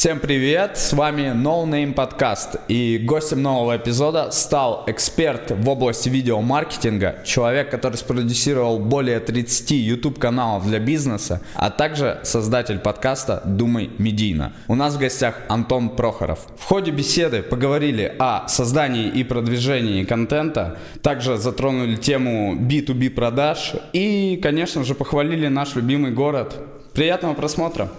Всем привет, с вами No Name Podcast и гостем нового эпизода стал эксперт в области видеомаркетинга, человек, который спродюсировал более 30 YouTube каналов для бизнеса, а также создатель подкаста Думай Медийно. У нас в гостях Антон Прохоров. В ходе беседы поговорили о создании и продвижении контента, также затронули тему B2B продаж и, конечно же, похвалили наш любимый город. Приятного просмотра!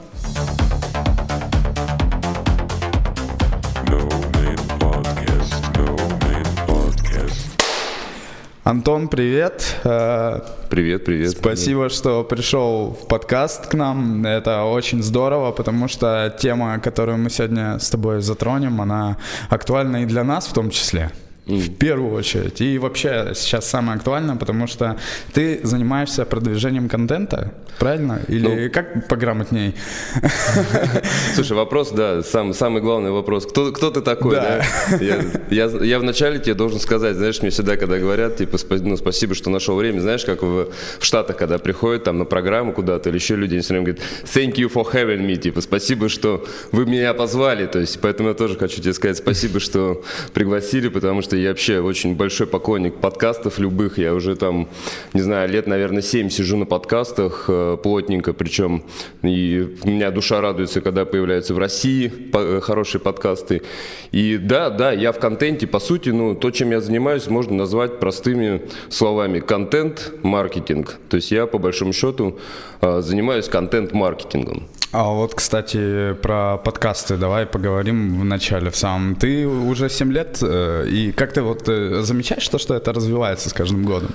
Антон, привет. Э, привет, привет. Спасибо, привет. что пришел в подкаст к нам. Это очень здорово, потому что тема, которую мы сегодня с тобой затронем, она актуальна и для нас в том числе. В первую очередь. И вообще сейчас самое актуальное, потому что ты занимаешься продвижением контента, правильно? Или ну, как пограмотней? Слушай, вопрос, да, сам, самый главный вопрос. Кто, кто ты такой, да? да? Я, я, я вначале тебе должен сказать, знаешь, мне всегда, когда говорят, типа, ну, спасибо, что нашел время, знаешь, как в, в Штатах, когда приходят там на программу куда-то или еще люди, они все время говорят, thank you for having me, типа, спасибо, что вы меня позвали, то есть, поэтому я тоже хочу тебе сказать спасибо, что пригласили, потому что я вообще очень большой поклонник подкастов любых. Я уже там, не знаю, лет, наверное, 7 сижу на подкастах э, плотненько, причем и у меня душа радуется, когда появляются в России э, хорошие подкасты. И да, да, я в контенте, по сути, ну, то, чем я занимаюсь, можно назвать простыми словами. Контент-маркетинг. То есть я, по большому счету, э, занимаюсь контент-маркетингом. А вот, кстати, про подкасты давай поговорим в начале, в самом. Ты уже 7 лет, э, и как ты вот э, замечаешь то, что это развивается с каждым годом?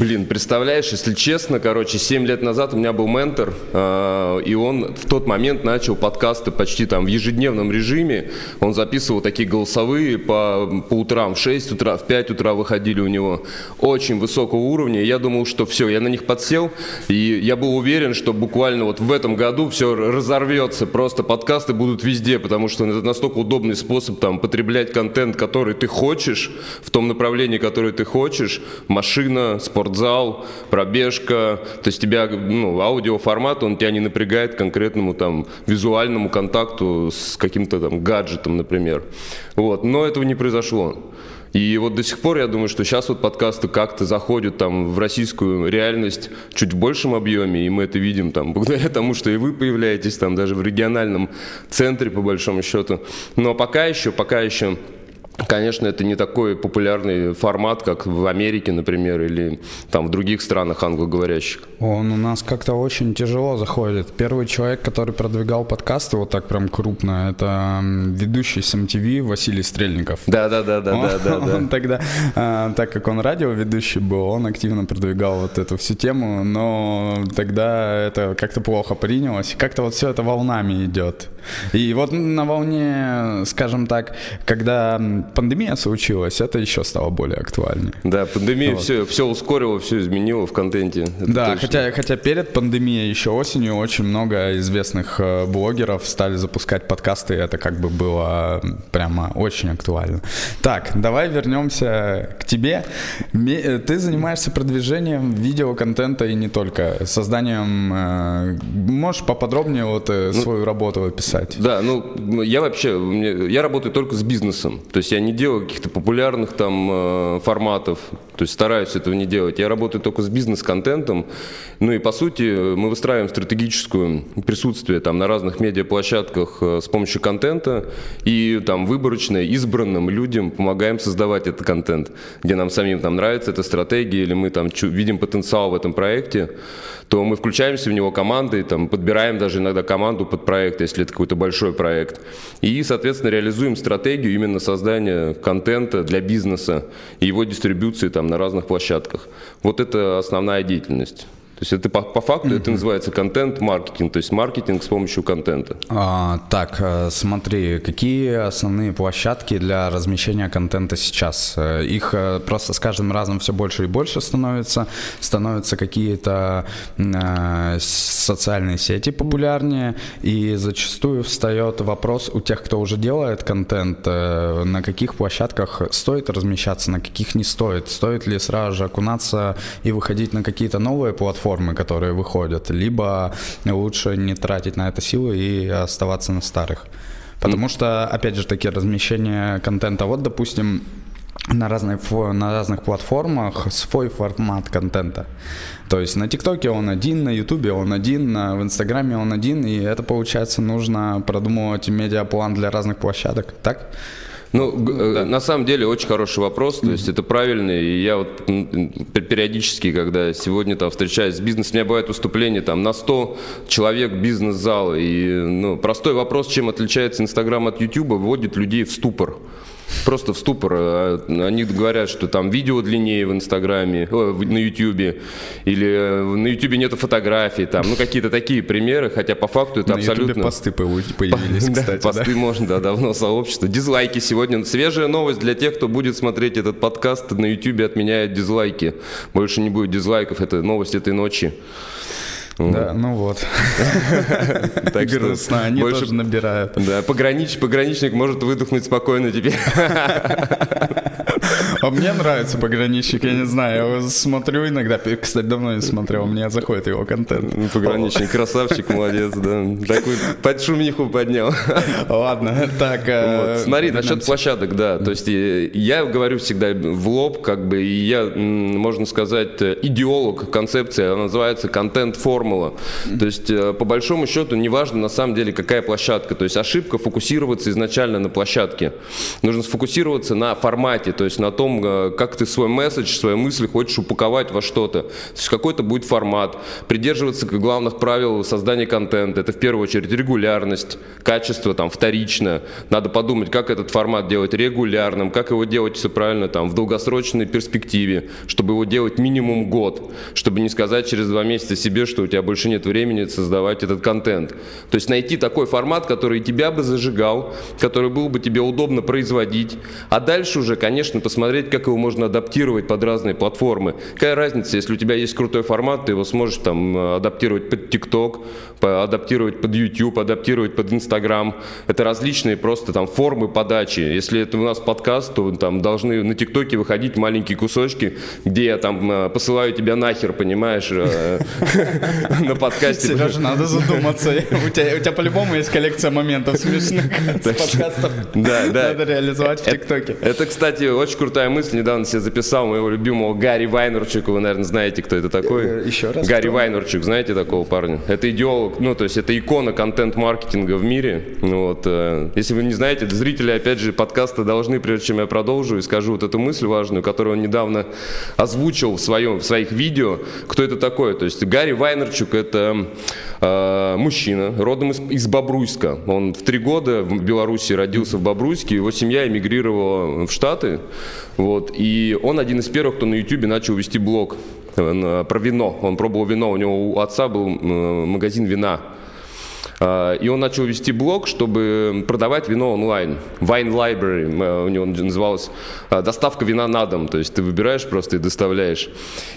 Блин, представляешь, если честно, короче, 7 лет назад у меня был ментор, э, и он в тот момент начал подкасты почти там в ежедневном режиме. Он записывал такие голосовые по, по утрам, в 6 утра, в 5 утра выходили у него. Очень высокого уровня. Я думал, что все, я на них подсел, и я был уверен, что буквально вот в этом году все разорвется, просто подкасты будут везде, потому что это настолько удобный способ там потреблять контент, который ты хочешь, в том направлении, которое ты хочешь, машина, спортзал, пробежка, то есть тебя, ну, аудиоформат, он тебя не напрягает к конкретному там визуальному контакту с каким-то там гаджетом, например. Вот, но этого не произошло. И вот до сих пор я думаю, что сейчас вот подкасты как-то заходят там в российскую реальность чуть в большем объеме, и мы это видим там благодаря тому, что и вы появляетесь там даже в региональном центре по большому счету. Но пока еще, пока еще Конечно, это не такой популярный формат, как в Америке, например, или там в других странах англоговорящих. Он у нас как-то очень тяжело заходит. Первый человек, который продвигал подкасты вот так прям крупно, это ведущий с MTV Василий Стрельников. Да, да, да, да, он, да, да, да. Он тогда, а, так как он радиоведущий был, он активно продвигал вот эту всю тему, но тогда это как-то плохо принялось. Как-то вот все это волнами идет. И вот на волне, скажем так, когда пандемия случилась, это еще стало более актуальнее. Да, пандемия вот. все, все ускорила, все изменила в контенте. Да, хотя, хотя перед пандемией еще осенью очень много известных э, блогеров стали запускать подкасты, и это как бы было прямо очень актуально. Так, давай вернемся к тебе. Э, ты занимаешься продвижением видеоконтента и не только, созданием... Э, можешь поподробнее вот ну, свою работу описать? Да, ну я вообще, я работаю только с бизнесом, то есть я не делаю каких-то популярных там э, форматов, то есть стараюсь этого не делать. Я работаю только с бизнес-контентом, ну и по сути мы выстраиваем стратегическое присутствие там на разных медиаплощадках э, с помощью контента. И там выборочно избранным людям помогаем создавать этот контент, где нам самим там нравится эта стратегия или мы там видим потенциал в этом проекте, то мы включаемся в него командой, там подбираем даже иногда команду под проект, если это какой-то большой проект, и соответственно реализуем стратегию именно создания контента для бизнеса и его дистрибуции там на разных площадках. Вот это основная деятельность. То есть это по, по факту mm-hmm. это называется контент-маркетинг, то есть маркетинг с помощью контента. А, так, э, смотри, какие основные площадки для размещения контента сейчас? Э, их э, просто с каждым разом все больше и больше становится. Становятся какие-то э, социальные сети популярнее, и зачастую встает вопрос у тех, кто уже делает контент, э, на каких площадках стоит размещаться, на каких не стоит. Стоит ли сразу же окунаться и выходить на какие-то новые платформы, платформы, которые выходят, либо лучше не тратить на это силы и оставаться на старых. Потому что, опять же, таки размещение контента. Вот, допустим, на разных, на разных платформах свой формат контента. То есть на ТикТоке он один, на Ютубе он один, в Инстаграме он один, и это, получается, нужно продумывать медиаплан для разных площадок, так? Ну, э, да. на самом деле очень хороший вопрос, то есть это правильный, и я вот периодически, когда сегодня там встречаюсь с бизнесом, у меня бывает выступление там на 100 человек бизнес-зала, и ну, простой вопрос, чем отличается Инстаграм от Ютуба, вводит людей в ступор просто в ступор. А, они говорят, что там видео длиннее в Инстаграме, на Ютубе, или э, на Ютубе нету фотографий, там, ну какие-то такие примеры, хотя по факту это на абсолютно... На посты появились, кстати, Посты можно, да, давно сообщество. Дизлайки сегодня. Свежая новость для тех, кто будет смотреть этот подкаст на Ютубе, отменяет дизлайки. Больше не будет дизлайков, это новость этой ночи. Да, ну вот. Так Грустно, они тоже набирают. Да, пограничник может выдохнуть спокойно теперь. А мне нравится пограничник, я не знаю, я смотрю иногда, кстати, давно не смотрел, мне заходит его контент. Ну, пограничник, красавчик, молодец, да. Такую под шумиху поднял. Ладно, так. Э, вот. Смотри, насчет площадок, да, то есть э, я говорю всегда в лоб, как бы, и я, можно сказать, э, идеолог концепции, она называется контент-формула. То есть, по большому счету, неважно на самом деле, какая площадка, то есть ошибка фокусироваться изначально на площадке. Нужно сфокусироваться на формате, то есть на том, Э, как ты свой месседж, свои мысли хочешь упаковать во что-то. То есть какой-то будет формат. Придерживаться главных правил создания контента. Это в первую очередь регулярность, качество там вторично. Надо подумать, как этот формат делать регулярным, как его делать все правильно там в долгосрочной перспективе, чтобы его делать минимум год, чтобы не сказать через два месяца себе, что у тебя больше нет времени создавать этот контент. То есть найти такой формат, который тебя бы зажигал, который был бы тебе удобно производить, а дальше уже, конечно, посмотреть, посмотреть, как его можно адаптировать под разные платформы. Какая разница, если у тебя есть крутой формат, ты его сможешь там э, адаптировать под TikTok, адаптировать под YouTube, адаптировать под Instagram. Это различные просто там формы подачи. Если это у нас подкаст, то там должны на ТикТоке выходить маленькие кусочки, где я там э, посылаю тебя нахер, понимаешь, э, на подкасте. Сережа, надо задуматься. У тебя по-любому есть коллекция моментов смешных с подкастов. Да, да. Надо реализовать в ТикТоке. Это, кстати, очень крутая мысль. Недавно себе записал моего любимого Гарри Вайнерчука. Вы, наверное, знаете, кто это такой. Еще раз. Гарри Вайнерчук, знаете такого парня? Это идеолог ну, то есть это икона контент-маркетинга в мире. Вот, э, если вы не знаете, зрители, опять же, подкаста должны, прежде чем я продолжу и скажу вот эту мысль важную, которую он недавно озвучил в, своем, в своих видео, кто это такой. То есть Гарри Вайнерчук – это э, мужчина, родом из, из Бобруйска. Он в три года в Беларуси родился в Бобруйске, его семья эмигрировала в Штаты. Вот, и он один из первых, кто на YouTube начал вести блог про вино. Он пробовал вино, у него у отца был магазин вина. А, и он начал вести блог, чтобы продавать вино онлайн. Wine Library, э, у него называлась э, доставка вина на дом. То есть ты выбираешь просто и доставляешь.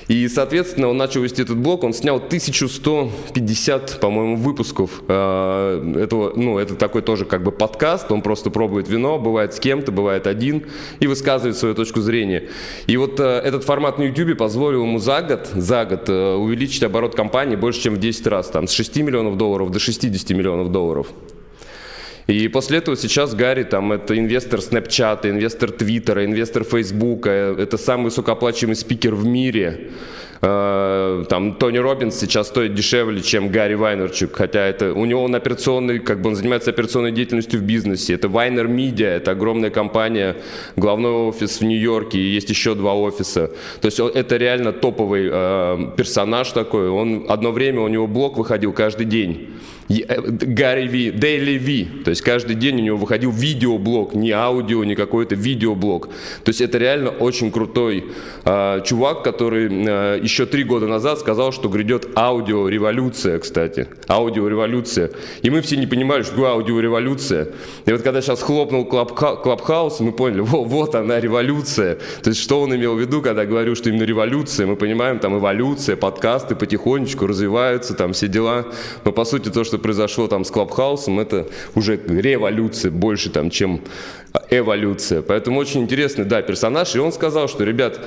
И, соответственно, он начал вести этот блог. Он снял 1150, по-моему, выпусков э, этого. Ну, это такой тоже как бы подкаст. Он просто пробует вино, бывает с кем-то, бывает один, и высказывает свою точку зрения. И вот этот формат на YouTube позволил ему за год, за год увеличить оборот компании больше, чем в 10 раз. Там с 6 миллионов долларов до 60 50 миллионов долларов. И после этого сейчас Гарри, там, это инвестор Snapchat, инвестор Твиттера, инвестор Фейсбука, это самый высокооплачиваемый спикер в мире. Э, там Тони Робинс сейчас стоит дешевле, чем Гарри Вайнерчук, хотя это у него он операционный, как бы он занимается операционной деятельностью в бизнесе. Это Вайнер Media, это огромная компания, главной офис в Нью-Йорке, и есть еще два офиса. То есть это реально топовый э, персонаж такой. Он одно время у него блог выходил каждый день. Э, Гарри Ви, Дейли Ви. То есть каждый день у него выходил видеоблог, не аудио, не какой-то видеоблог. То есть это реально очень крутой э, чувак, который э, еще три года назад сказал, что грядет аудиореволюция, кстати. Аудиореволюция. И мы все не понимали, что такое аудиореволюция. И вот когда сейчас хлопнул Клабхаус, мы поняли, вот, вот она революция. То есть что он имел в виду, когда говорил, что именно революция. Мы понимаем, там эволюция, подкасты потихонечку развиваются, там все дела. Но по сути то, что произошло там с Клабхаусом, это уже революция больше там, чем эволюция. Поэтому очень интересный, да, персонаж. И он сказал, что, ребят,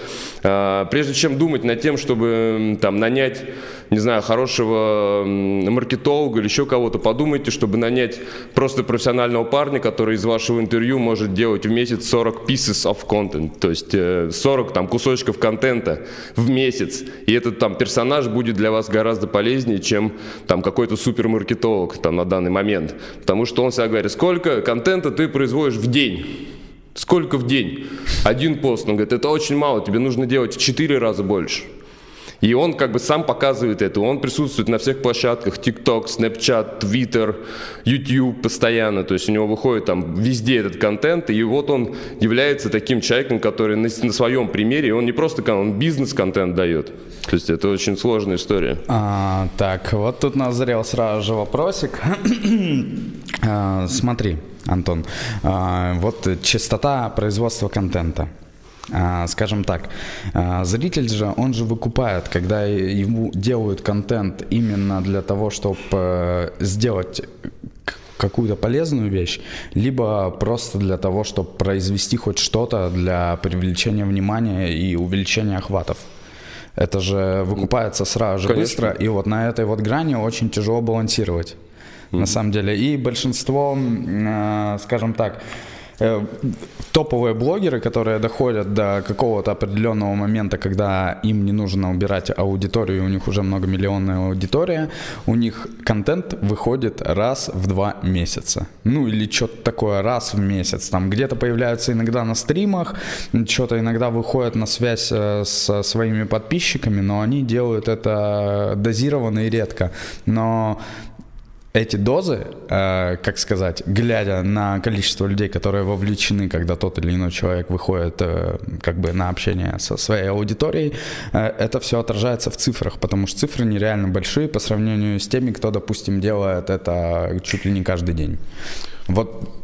а, прежде чем думать над тем, чтобы там нанять не знаю, хорошего маркетолога или еще кого-то, подумайте, чтобы нанять просто профессионального парня, который из вашего интервью может делать в месяц 40 pieces of content, то есть 40 э, там кусочков контента в месяц. И этот там персонаж будет для вас гораздо полезнее, чем там какой-то супермаркетолог там на данный момент. Потому что он всегда говорит, сколько контента ты производишь в день? Сколько в день? Один пост. Он говорит, это очень мало, тебе нужно делать в 4 раза больше. И он как бы сам показывает это. Он присутствует на всех площадках. TikTok, Snapchat, Twitter, YouTube постоянно. То есть у него выходит там везде этот контент. И вот он является таким человеком, который на, на своем примере, он не просто он бизнес-контент дает. То есть это очень сложная история. А, так, вот тут назрел сразу же вопросик. а, смотри, Антон, а, вот частота производства контента. А, скажем так, а, зритель же, он же выкупает, когда ему делают контент именно для того, чтобы э, сделать какую-то полезную вещь, либо просто для того, чтобы произвести хоть что-то для привлечения внимания и увеличения охватов. Это же выкупается сразу же Конечно. быстро, и вот на этой вот грани очень тяжело балансировать, mm-hmm. на самом деле. И большинство, э, скажем так, топовые блогеры, которые доходят до какого-то определенного момента, когда им не нужно убирать аудиторию, у них уже многомиллионная аудитория, у них контент выходит раз в два месяца. Ну или что-то такое раз в месяц. Там где-то появляются иногда на стримах, что-то иногда выходят на связь э, со своими подписчиками, но они делают это дозированно и редко. Но эти дозы, э, как сказать, глядя на количество людей, которые вовлечены, когда тот или иной человек выходит э, как бы на общение со своей аудиторией, э, это все отражается в цифрах, потому что цифры нереально большие по сравнению с теми, кто, допустим, делает это чуть ли не каждый день. Вот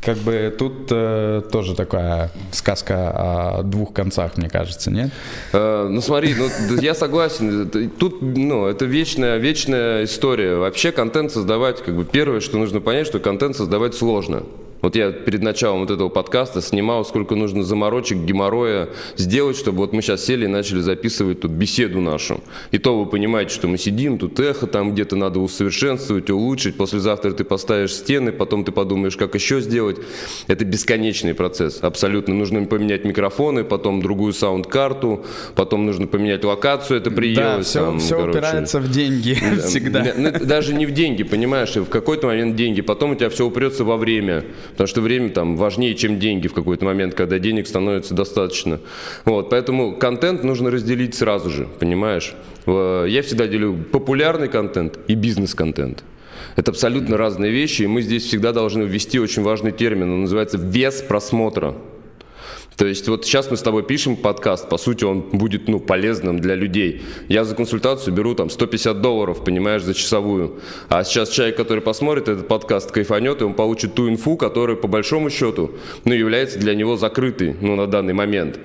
как бы тут э, тоже такая сказка о двух концах, мне кажется, нет? Э, ну смотри, ну, я согласен. Тут, ну, это вечная, вечная история. Вообще контент создавать, как бы первое, что нужно понять, что контент создавать сложно. Вот я перед началом вот этого подкаста снимал, сколько нужно заморочек, геморроя сделать, чтобы вот мы сейчас сели и начали записывать тут беседу нашу. И то вы понимаете, что мы сидим, тут эхо там где-то надо усовершенствовать, улучшить. Послезавтра ты поставишь стены, потом ты подумаешь, как еще сделать. Это бесконечный процесс. Абсолютно. Нужно поменять микрофоны, потом другую саунд-карту, потом нужно поменять локацию, это приелось. Да, все, там, все короче. упирается в деньги всегда. Ну, даже не в деньги, понимаешь, в какой-то момент деньги, потом у тебя все упрется во время. Потому что время там важнее, чем деньги в какой-то момент, когда денег становится достаточно. Вот, поэтому контент нужно разделить сразу же, понимаешь? Я всегда делю популярный контент и бизнес-контент. Это абсолютно разные вещи, и мы здесь всегда должны ввести очень важный термин, он называется вес просмотра. То есть вот сейчас мы с тобой пишем подкаст, по сути он будет ну, полезным для людей. Я за консультацию беру там 150 долларов, понимаешь, за часовую. А сейчас человек, который посмотрит этот подкаст, кайфанет, и он получит ту инфу, которая по большому счету ну, является для него закрытой ну, на данный момент.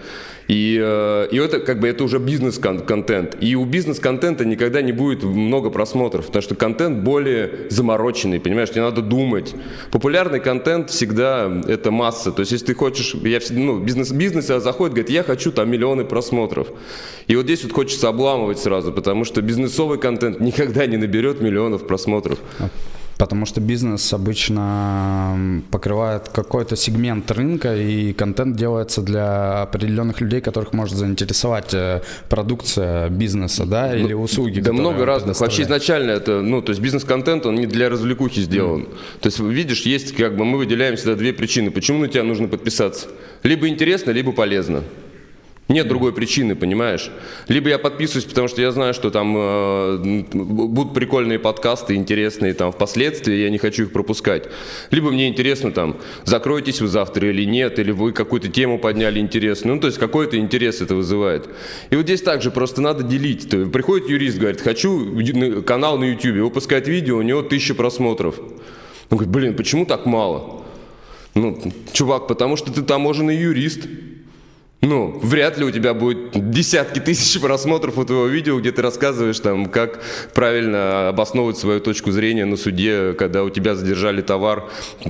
И, э, и это как бы это уже бизнес-контент. И у бизнес-контента никогда не будет много просмотров, потому что контент более замороченный, понимаешь, не надо думать. Популярный контент всегда это масса. То есть если ты хочешь, я ну, бизнес, бизнес заходит, говорит, я хочу там миллионы просмотров. И вот здесь вот хочется обламывать сразу, потому что бизнесовый контент никогда не наберет миллионов просмотров. Потому что бизнес обычно покрывает какой-то сегмент рынка, и контент делается для определенных людей, которых может заинтересовать э, продукция бизнеса, да, ну, или услуги. Да много разных. Вообще изначально это, ну, то есть бизнес-контент, он не для развлекухи сделан. Mm. То есть, видишь, есть, как бы, мы выделяем всегда две причины, почему на тебя нужно подписаться. Либо интересно, либо полезно. Нет другой причины, понимаешь? Либо я подписываюсь, потому что я знаю, что там э, будут прикольные подкасты, интересные там впоследствии, я не хочу их пропускать. Либо мне интересно там, закроетесь вы завтра или нет, или вы какую-то тему подняли интересную. Ну, то есть какой-то интерес это вызывает. И вот здесь также просто надо делить. Приходит юрист, говорит, хочу канал на YouTube, выпускает видео, у него тысяча просмотров. Он говорит, блин, почему так мало? Ну, чувак, потому что ты таможенный юрист. Ну, вряд ли у тебя будет десятки тысяч просмотров у твоего видео, где ты рассказываешь там, как правильно обосновывать свою точку зрения на суде, когда у тебя задержали товар,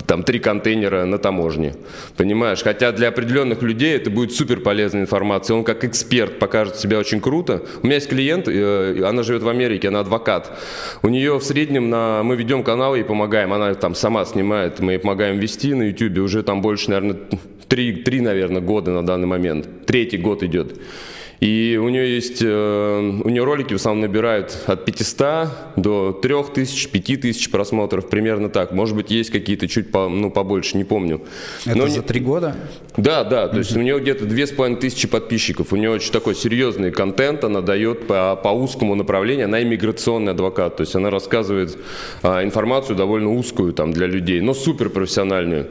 там, три контейнера на таможне. Понимаешь? Хотя для определенных людей это будет супер полезная информация. Он как эксперт покажет себя очень круто. У меня есть клиент, э, она живет в Америке, она адвокат. У нее в среднем на... Мы ведем канал и помогаем. Она там сама снимает, мы ей помогаем вести на YouTube. Уже там больше, наверное, три, три, наверное, года на данный момент. Третий год идет. И у нее есть, э, у нее ролики в основном набирают от 500 до 3000, 5000 просмотров, примерно так. Может быть, есть какие-то чуть по, ну, побольше, не помню. Это Но за три года? Да, да, то есть у нее где-то 2500 подписчиков. У нее очень такой серьезный контент, она дает по, по узкому направлению, она иммиграционный адвокат, то есть она рассказывает а, информацию довольно узкую там для людей, но супер профессиональную.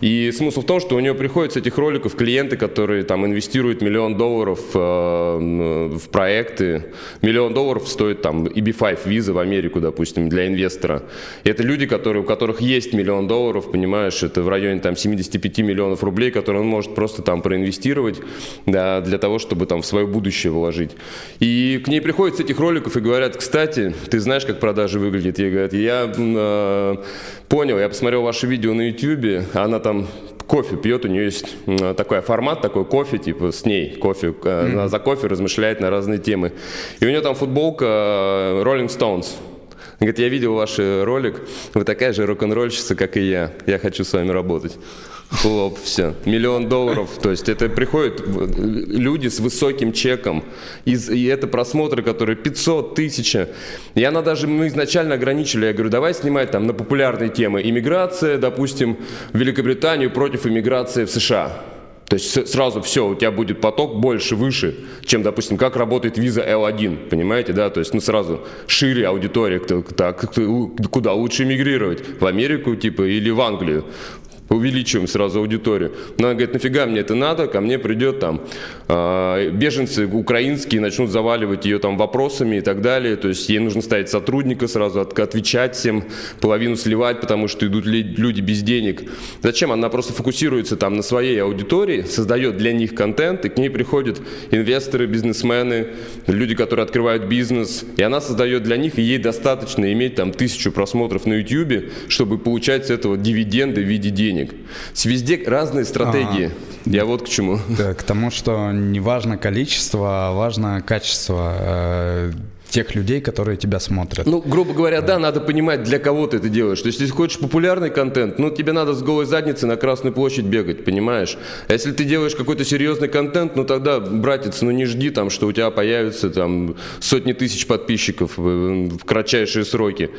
И смысл в том, что у нее приходят с этих роликов клиенты, которые там инвестируют миллион долларов э, в проекты. Миллион долларов стоит там EB5 виза в Америку, допустим, для инвестора. И это люди, которые, у которых есть миллион долларов, понимаешь, это в районе там 75 миллионов рублей, которые он может просто там проинвестировать да, для того, чтобы там в свое будущее вложить. И к ней приходят с этих роликов и говорят, кстати, ты знаешь, как продажи выглядят? Я говорю, я э, понял, я посмотрел ваше видео на YouTube, она там кофе пьет, у нее есть такой формат, такой кофе, типа с ней кофе, mm-hmm. она за кофе размышляет на разные темы. И у нее там футболка э, Rolling Stones. Говорит, я видел ваш ролик, вы такая же рок-н-ролльщица, как и я, я хочу с вами работать. Хлоп, все. Миллион долларов. То есть это приходят люди с высоким чеком. И, и это просмотры, которые 500, 1000. И она даже, мы изначально ограничили. Я говорю, давай снимать там на популярные темы. Иммиграция, допустим, в Великобританию против иммиграции в США. То есть сразу все, у тебя будет поток больше, выше, чем, допустим, как работает виза L1, понимаете, да? То есть, ну, сразу шире аудитория, так, куда лучше эмигрировать? В Америку, типа, или в Англию? Увеличиваем сразу аудиторию. Она говорит, нафига мне это надо, ко мне придет там э, беженцы украинские, начнут заваливать ее там вопросами и так далее. То есть ей нужно ставить сотрудника сразу, от, отвечать всем, половину сливать, потому что идут люди без денег. Зачем? Она просто фокусируется там на своей аудитории, создает для них контент, и к ней приходят инвесторы, бизнесмены, люди, которые открывают бизнес, и она создает для них, и ей достаточно иметь там тысячу просмотров на YouTube, чтобы получать с этого дивиденды в виде денег денег. Везде разные стратегии. А, Я вот к чему. Да, к тому, что не важно количество, а важно качество э, тех людей, которые тебя смотрят. Ну, грубо говоря, да, надо понимать, для кого ты это делаешь. То есть, если хочешь популярный контент, ну, тебе надо с голой задницы на Красную площадь бегать, понимаешь? А если ты делаешь какой-то серьезный контент, ну, тогда, братец, ну, не жди там, что у тебя появится там сотни тысяч подписчиков в, в кратчайшие сроки.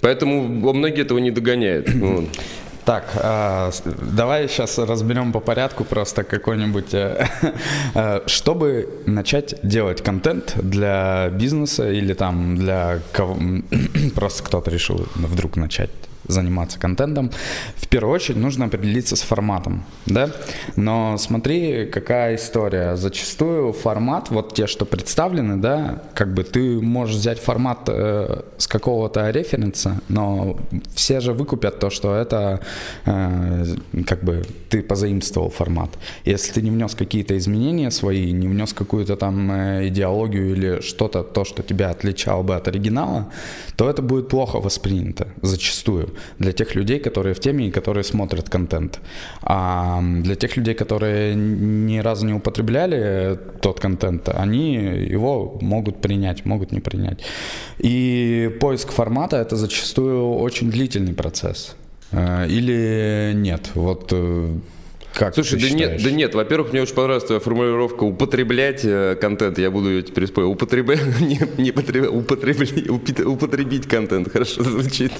Поэтому многие этого не догоняют. Так, э, давай сейчас разберем по порядку просто какой-нибудь, э, э, чтобы начать делать контент для бизнеса или там для кого, просто кто-то решил вдруг начать заниматься контентом, в первую очередь нужно определиться с форматом, да? Но смотри, какая история. Зачастую формат, вот те, что представлены, да, как бы ты можешь взять формат э, с какого-то референса, но все же выкупят то, что это э, как бы ты позаимствовал формат. Если ты не внес какие-то изменения свои, не внес какую-то там э, идеологию или что-то, то, что тебя отличало бы от оригинала, то это будет плохо воспринято зачастую для тех людей, которые в теме и которые смотрят контент. А для тех людей, которые ни разу не употребляли тот контент, они его могут принять, могут не принять. И поиск формата это зачастую очень длительный процесс. Э, или нет? Вот э, как Слушай, да нет, да нет, во-первых, мне очень понравилась твоя формулировка употреблять э, контент. Я буду ее теперь спорить. Употребять, не, не потреб... употребли... употребить контент. Хорошо звучит.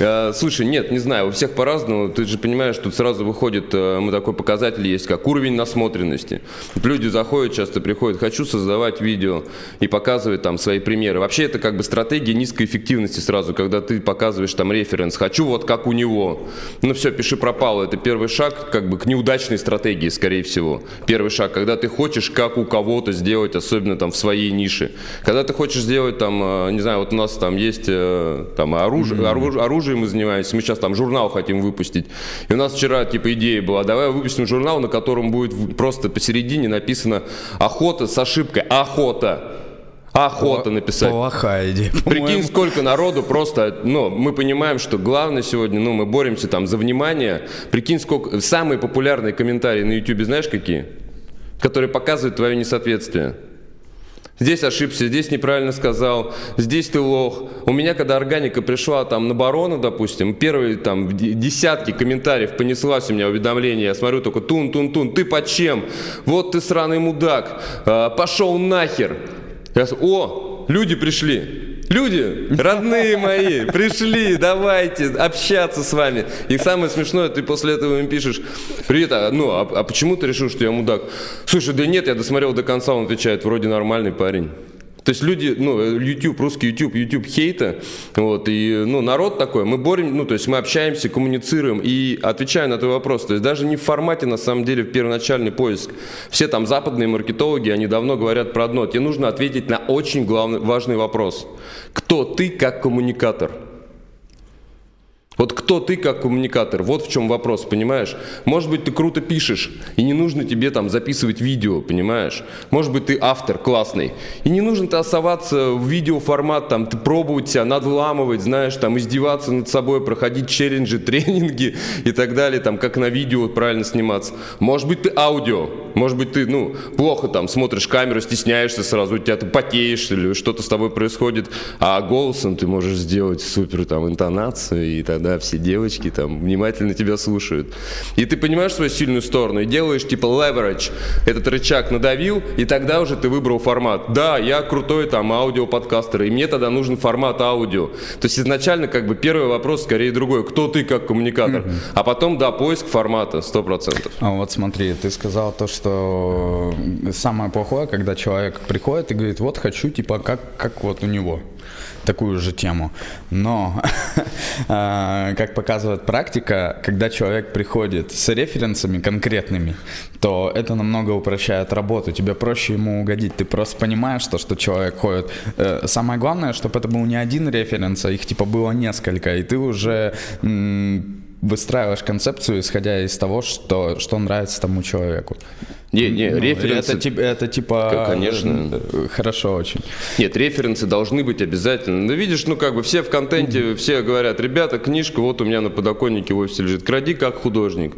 А, слушай, нет, не знаю, у всех по-разному. Ты же понимаешь, тут сразу выходит, э, мы такой показатель есть, как уровень насмотренности. Люди заходят, часто приходят, хочу создавать видео и показывать там свои примеры. Вообще это как бы стратегия низкой эффективности сразу, когда ты показываешь там референс. Хочу вот как у него. Ну все, пиши пропало. Это первый шаг как бы к неудачной стратегии, скорее всего. Первый шаг, когда ты хочешь как у кого-то сделать, особенно там в своей нише. Когда ты хочешь сделать там, э, не знаю, вот у нас там есть э, там оружие, mm-hmm. оружие мы занимаемся, мы сейчас там журнал хотим выпустить. И у нас вчера типа идея была, давай выпустим журнал, на котором будет просто посередине написано охота с ошибкой, охота. Охота написать. Плохая идея. Прикинь, сколько народу просто, ну, мы понимаем, что главное сегодня, ну, мы боремся там за внимание. Прикинь, сколько, самые популярные комментарии на YouTube, знаешь какие? Которые показывают твое несоответствие. Здесь ошибся, здесь неправильно сказал, здесь ты лох. У меня, когда органика пришла там на барона, допустим, первые там десятки комментариев понеслась у меня уведомление, я смотрю только тун-тун-тун, ты под чем? Вот ты сраный мудак, а, пошел нахер. Я о, люди пришли. Люди, родные мои, пришли, давайте общаться с вами. И самое смешное, ты после этого им пишешь, привет, а, ну, а, а почему ты решил, что я мудак? Слушай, да нет, я досмотрел до конца, он отвечает, вроде нормальный парень. То есть люди, ну, YouTube, русский YouTube, YouTube хейта, вот, и, ну, народ такой, мы борем, ну, то есть мы общаемся, коммуницируем, и отвечаю на твой вопрос, то есть даже не в формате, на самом деле, в первоначальный поиск. Все там западные маркетологи, они давно говорят про одно, тебе нужно ответить на очень главный, важный вопрос. Кто ты как коммуникатор? Вот кто ты как коммуникатор? Вот в чем вопрос, понимаешь? Может быть, ты круто пишешь, и не нужно тебе там записывать видео, понимаешь? Может быть, ты автор классный, и не нужно ты оставаться в видеоформат, там, ты пробовать себя, надламывать, знаешь, там, издеваться над собой, проходить челленджи, тренинги и так далее, там, как на видео правильно сниматься. Может быть, ты аудио, может быть, ты, ну, плохо там смотришь камеру, стесняешься сразу, у тебя ты потеешь или что-то с тобой происходит, а голосом ты можешь сделать супер там интонацию и так да, все девочки там внимательно тебя слушают. И ты понимаешь свою сильную сторону и делаешь типа leverage, этот рычаг надавил, и тогда уже ты выбрал формат. Да, я крутой там аудиоподкастер, и мне тогда нужен формат аудио. То есть изначально как бы первый вопрос скорее другой, кто ты как коммуникатор, mm-hmm. а потом, да, поиск формата, 100%. А вот смотри, ты сказал то, что самое плохое, когда человек приходит и говорит, вот хочу типа как, как вот у него такую же тему. Но, а, как показывает практика, когда человек приходит с референсами конкретными, то это намного упрощает работу. Тебе проще ему угодить. Ты просто понимаешь, то, что человек ходит. Э, самое главное, чтобы это был не один референс, а их типа было несколько, и ты уже выстраиваешь концепцию, исходя из того, что, что нравится тому человеку. Не, не, ну, референсы... Это, это типа... Конечно. Э, хорошо очень. Нет, референсы должны быть обязательно. Ну, видишь, ну, как бы все в контенте, mm-hmm. все говорят, ребята, книжка вот у меня на подоконнике в офисе лежит, кради как художник.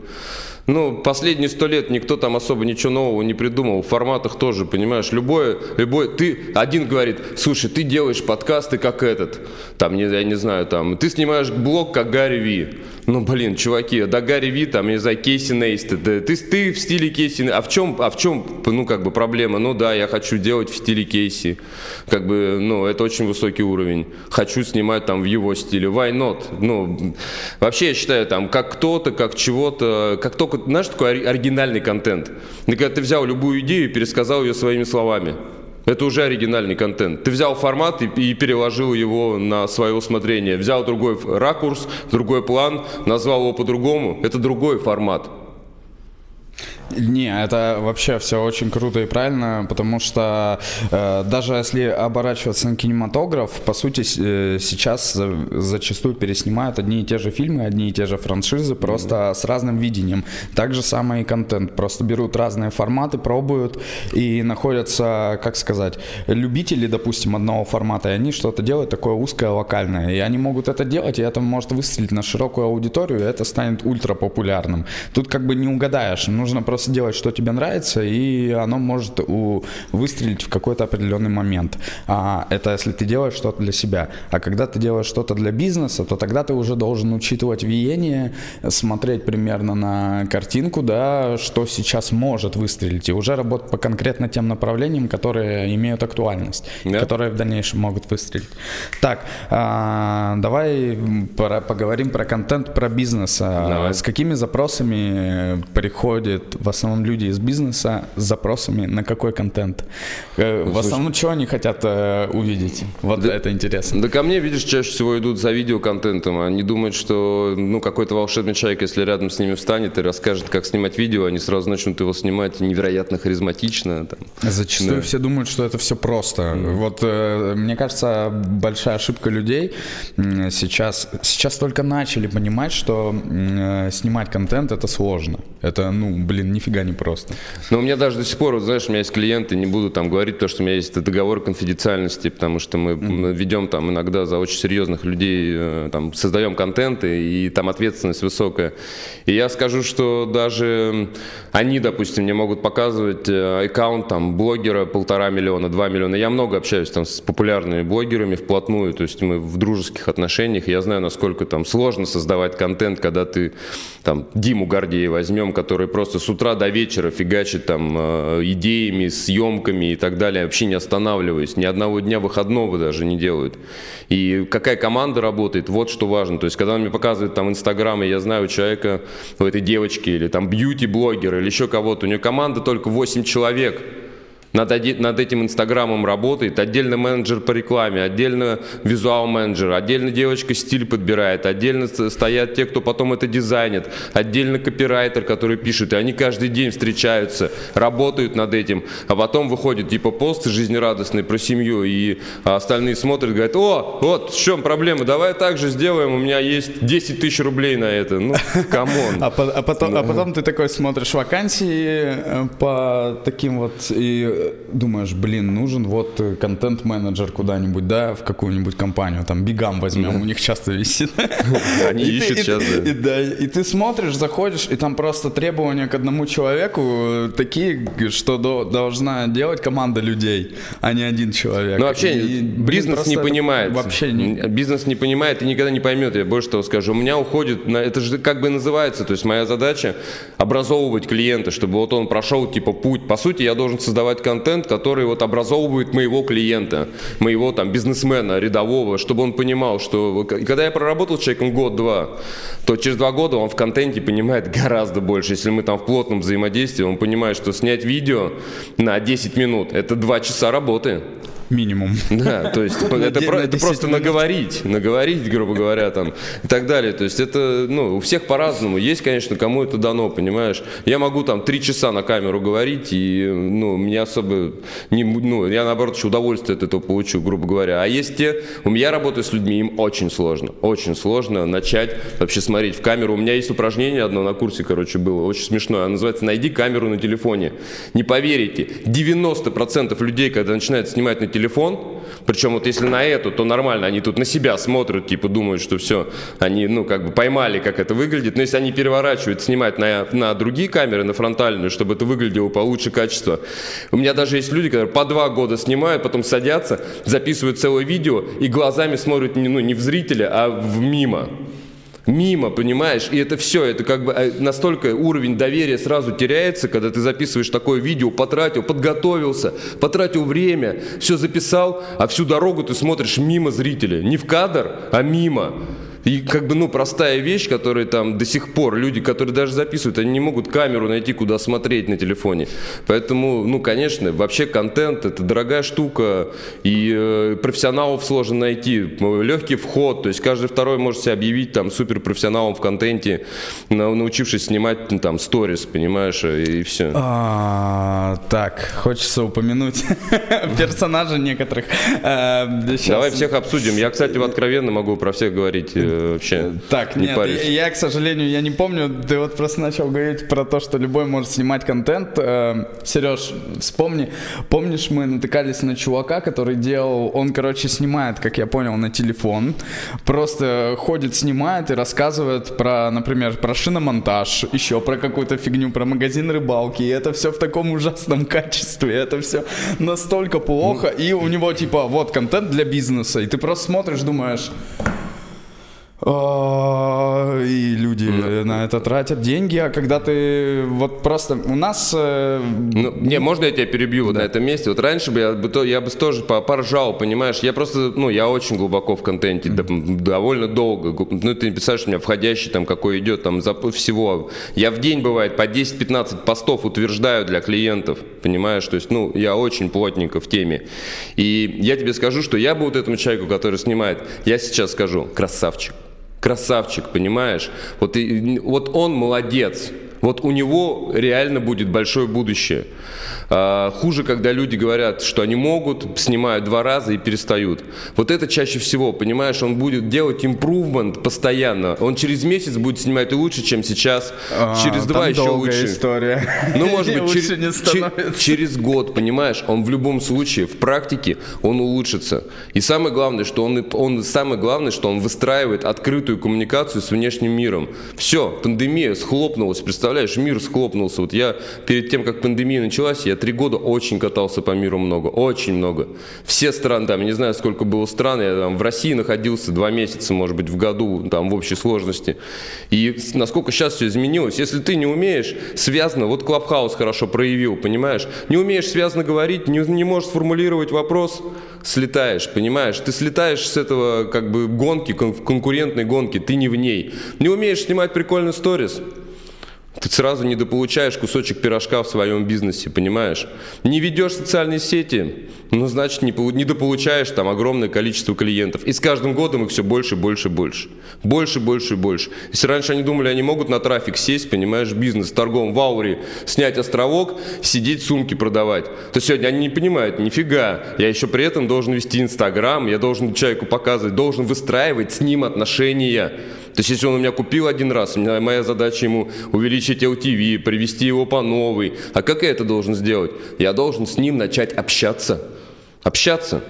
Ну, последние сто лет никто там особо ничего нового не придумал. В форматах тоже, понимаешь, любое, любое, ты, один говорит, слушай, ты делаешь подкасты как этот, там, не, я не знаю, там, ты снимаешь блог как Гарри Ви. Ну, блин, чуваки, да Гарри Ви, там, я не знаю, Кейси Нейстед, да, ты, ты в стиле Кейси, а в чем, а в чем, ну, как бы проблема? Ну, да, я хочу делать в стиле Кейси, как бы, ну, это очень высокий уровень. Хочу снимать там в его стиле, why not? Ну, вообще, я считаю, там, как кто-то, как чего-то, как только, знаешь, такой оригинальный контент. Когда ты взял любую идею и пересказал ее своими словами. Это уже оригинальный контент. Ты взял формат и, и переложил его на свое усмотрение. Взял другой ракурс, другой план, назвал его по-другому. Это другой формат. Не, это вообще все очень круто и правильно, потому что э, даже если оборачиваться на кинематограф, по сути э, сейчас зачастую переснимают одни и те же фильмы, одни и те же франшизы, просто mm-hmm. с разным видением. Так же самое и контент. Просто берут разные форматы, пробуют и находятся, как сказать, любители, допустим, одного формата, и они что-то делают такое узкое, локальное. И они могут это делать, и это может выстрелить на широкую аудиторию, и это станет ультра популярным. Тут как бы не угадаешь, нужно просто просто делать, что тебе нравится, и оно может у, выстрелить в какой-то определенный момент. А, это если ты делаешь что-то для себя. А когда ты делаешь что-то для бизнеса, то тогда ты уже должен учитывать виение, смотреть примерно на картинку, да, что сейчас может выстрелить, и уже работать по конкретно тем направлениям, которые имеют актуальность, yeah. которые в дальнейшем могут выстрелить. Так, а, давай про, поговорим про контент, про бизнес. А, давай. С какими запросами приходит в основном люди из бизнеса с запросами на какой контент? Э, в основном, что они хотят э, увидеть? Вот да, это интересно. Да ко мне, видишь, чаще всего идут за видеоконтентом. Они думают, что ну, какой-то волшебный человек, если рядом с ними встанет и расскажет, как снимать видео, они сразу начнут его снимать невероятно харизматично. Там. Зачастую да. все думают, что это все просто. Mm. Вот э, мне кажется, большая ошибка людей сейчас, сейчас только начали понимать, что э, снимать контент это сложно. Это, ну, блин, нифига не просто. Но у меня даже до сих пор, вот, знаешь, у меня есть клиенты, не буду там говорить то, что у меня есть договор конфиденциальности, потому что мы mm. ведем там иногда за очень серьезных людей, э, там, создаем контенты, и там ответственность высокая. И я скажу, что даже они, допустим, мне могут показывать э, аккаунт там блогера полтора миллиона, два миллиона. Я много общаюсь там с популярными блогерами вплотную, то есть мы в дружеских отношениях, я знаю, насколько там сложно создавать контент, когда ты там Диму Гордея возьмем, который просто с утра до вечера фигачит там э, идеями, съемками и так далее, вообще не останавливаясь, ни одного дня выходного даже не делают. И какая команда работает, вот что важно. То есть, когда он мне показывает там Инстаграм, и я знаю у человека, у этой девочки, или там бьюти-блогера, или еще кого-то, у нее команда только 8 человек – над, над этим инстаграмом работает, отдельно менеджер по рекламе, отдельно визуал менеджер, отдельно девочка стиль подбирает, отдельно стоят те, кто потом это дизайнит, отдельно копирайтер, который пишет, и они каждый день встречаются, работают над этим, а потом выходит типа пост жизнерадостный про семью, и остальные смотрят, говорят, о, вот в чем проблема, давай так же сделаем, у меня есть 10 тысяч рублей на это, ну, come on. А, а, потом, а потом ты такой смотришь вакансии э, по таким вот и думаешь, блин, нужен вот э, контент-менеджер куда-нибудь, да, в какую-нибудь компанию, там, Бигам возьмем, у них часто висит. Они ищут сейчас, да. И ты смотришь, заходишь, и там просто требования к одному человеку э, такие, что должна делать команда людей, а не один человек. Ну, вообще, бизнес не понимает. Вообще не... Бизнес не понимает и никогда не поймет, я больше того скажу. У меня уходит, это же как бы называется, то есть моя задача образовывать клиента, чтобы вот он прошел, типа, путь. По сути, я должен создавать контент, который вот образовывает моего клиента, моего там бизнесмена рядового, чтобы он понимал, что когда я проработал с человеком год-два, то через два года он в контенте понимает гораздо больше. Если мы там в плотном взаимодействии, он понимает, что снять видео на 10 минут – это два часа работы минимум. Да, то есть это, про, это просто наговорить, наговорить, грубо говоря, там и так далее. То есть это, ну, у всех по-разному. Есть, конечно, кому это дано, понимаешь. Я могу там три часа на камеру говорить, и, ну, меня особо не, ну, я наоборот еще удовольствие от этого получу, грубо говоря. А есть те, у меня работаю с людьми, им очень сложно, очень сложно начать вообще смотреть в камеру. У меня есть упражнение одно на курсе, короче, было, очень смешное. Оно называется «Найди камеру на телефоне». Не поверите, 90% людей, когда начинают снимать на телефоне, телефон, причем вот если на эту, то нормально, они тут на себя смотрят, типа думают, что все, они, ну, как бы поймали, как это выглядит, но если они переворачивают, снимают на, на другие камеры, на фронтальную, чтобы это выглядело получше качество. У меня даже есть люди, которые по два года снимают, потом садятся, записывают целое видео и глазами смотрят ну, не в зрителя, а в мимо мимо, понимаешь? И это все, это как бы э, настолько уровень доверия сразу теряется, когда ты записываешь такое видео, потратил, подготовился, потратил время, все записал, а всю дорогу ты смотришь мимо зрителя. Не в кадр, а мимо. И как бы, ну, простая вещь, которая там до сих пор, люди, которые даже записывают, они не могут камеру найти, куда смотреть на телефоне. Поэтому, ну, конечно, вообще контент – это дорогая штука, и э, профессионалов сложно найти. Легкий вход, то есть каждый второй может себя объявить там суперпрофессионалом в контенте, научившись снимать ну, там сторис, понимаешь, и все. А, так, хочется упомянуть персонажей некоторых. Э, Давай всех обсудим. Я, кстати, откровенно могу про всех говорить э, вообще Так, не нет, парюсь. я, к сожалению, я не помню, ты вот просто начал говорить про то, что любой может снимать контент. Э, Сереж, вспомни, помнишь, мы натыкались на чувака, который делал, он, короче, снимает, как я понял, на телефон, просто ходит, снимает и рассказывает про, например, про шиномонтаж, еще про какую-то фигню, про магазин рыбалки, и это все в таком ужасном качестве, это все настолько плохо, и у него, типа, вот контент для бизнеса, и ты просто смотришь, думаешь, И люди на это тратят деньги, а когда ты вот просто у нас э, Ну, не, можно я тебя перебью вот на этом месте? Вот раньше бы я бы, то, я бы тоже по- поржал, понимаешь? Я просто, ну, я очень глубоко в контенте, да, довольно долго. Ну, ты не представляешь, у меня входящий там какой идет, там, за всего. Я в день, бывает, по 10-15 постов утверждаю для клиентов, понимаешь? То есть, ну, я очень плотненько в теме. И я тебе скажу, что я бы вот этому человеку, который снимает, я сейчас скажу, красавчик. Красавчик, понимаешь? Вот, и, вот он молодец. Вот у него реально будет большое будущее. А, хуже, когда люди говорят, что они могут, снимают два раза и перестают. Вот это чаще всего, понимаешь, он будет делать импрувмент постоянно. Он через месяц будет снимать лучше, чем сейчас. а, через два еще долгая лучше. история. Ну, может быть, лучше чер- не чер- становится. через год, понимаешь, он в любом случае, в практике, он улучшится. И самое главное, что он, он самое главное, что он выстраивает открытую коммуникацию с внешним миром. Все, пандемия схлопнулась, представляешь, мир схлопнулся. Вот я перед тем, как пандемия началась, я три года очень катался по миру много, очень много. Все страны, там, я не знаю, сколько было стран, я там в России находился два месяца, может быть, в году, там, в общей сложности. И насколько сейчас все изменилось. Если ты не умеешь связано, вот Клабхаус хорошо проявил, понимаешь? Не умеешь связано говорить, не, не можешь сформулировать вопрос, слетаешь, понимаешь? Ты слетаешь с этого как бы гонки, кон- конкурентной гонки, ты не в ней. Не умеешь снимать прикольный сторис, ты сразу недополучаешь кусочек пирожка в своем бизнесе, понимаешь? Не ведешь социальные сети, ну, значит, не, полу- недополучаешь там огромное количество клиентов. И с каждым годом их все больше, больше, больше. Больше, больше, больше. Если раньше они думали, они могут на трафик сесть, понимаешь, бизнес, торгом в ауре, снять островок, сидеть сумки продавать, то сегодня они не понимают, нифига, я еще при этом должен вести Инстаграм, я должен человеку показывать, должен выстраивать с ним отношения. То есть, если он у меня купил один раз, у меня моя задача ему увеличить LTV, привести его по новой. А как я это должен сделать? Я должен с ним начать общаться. Общаться.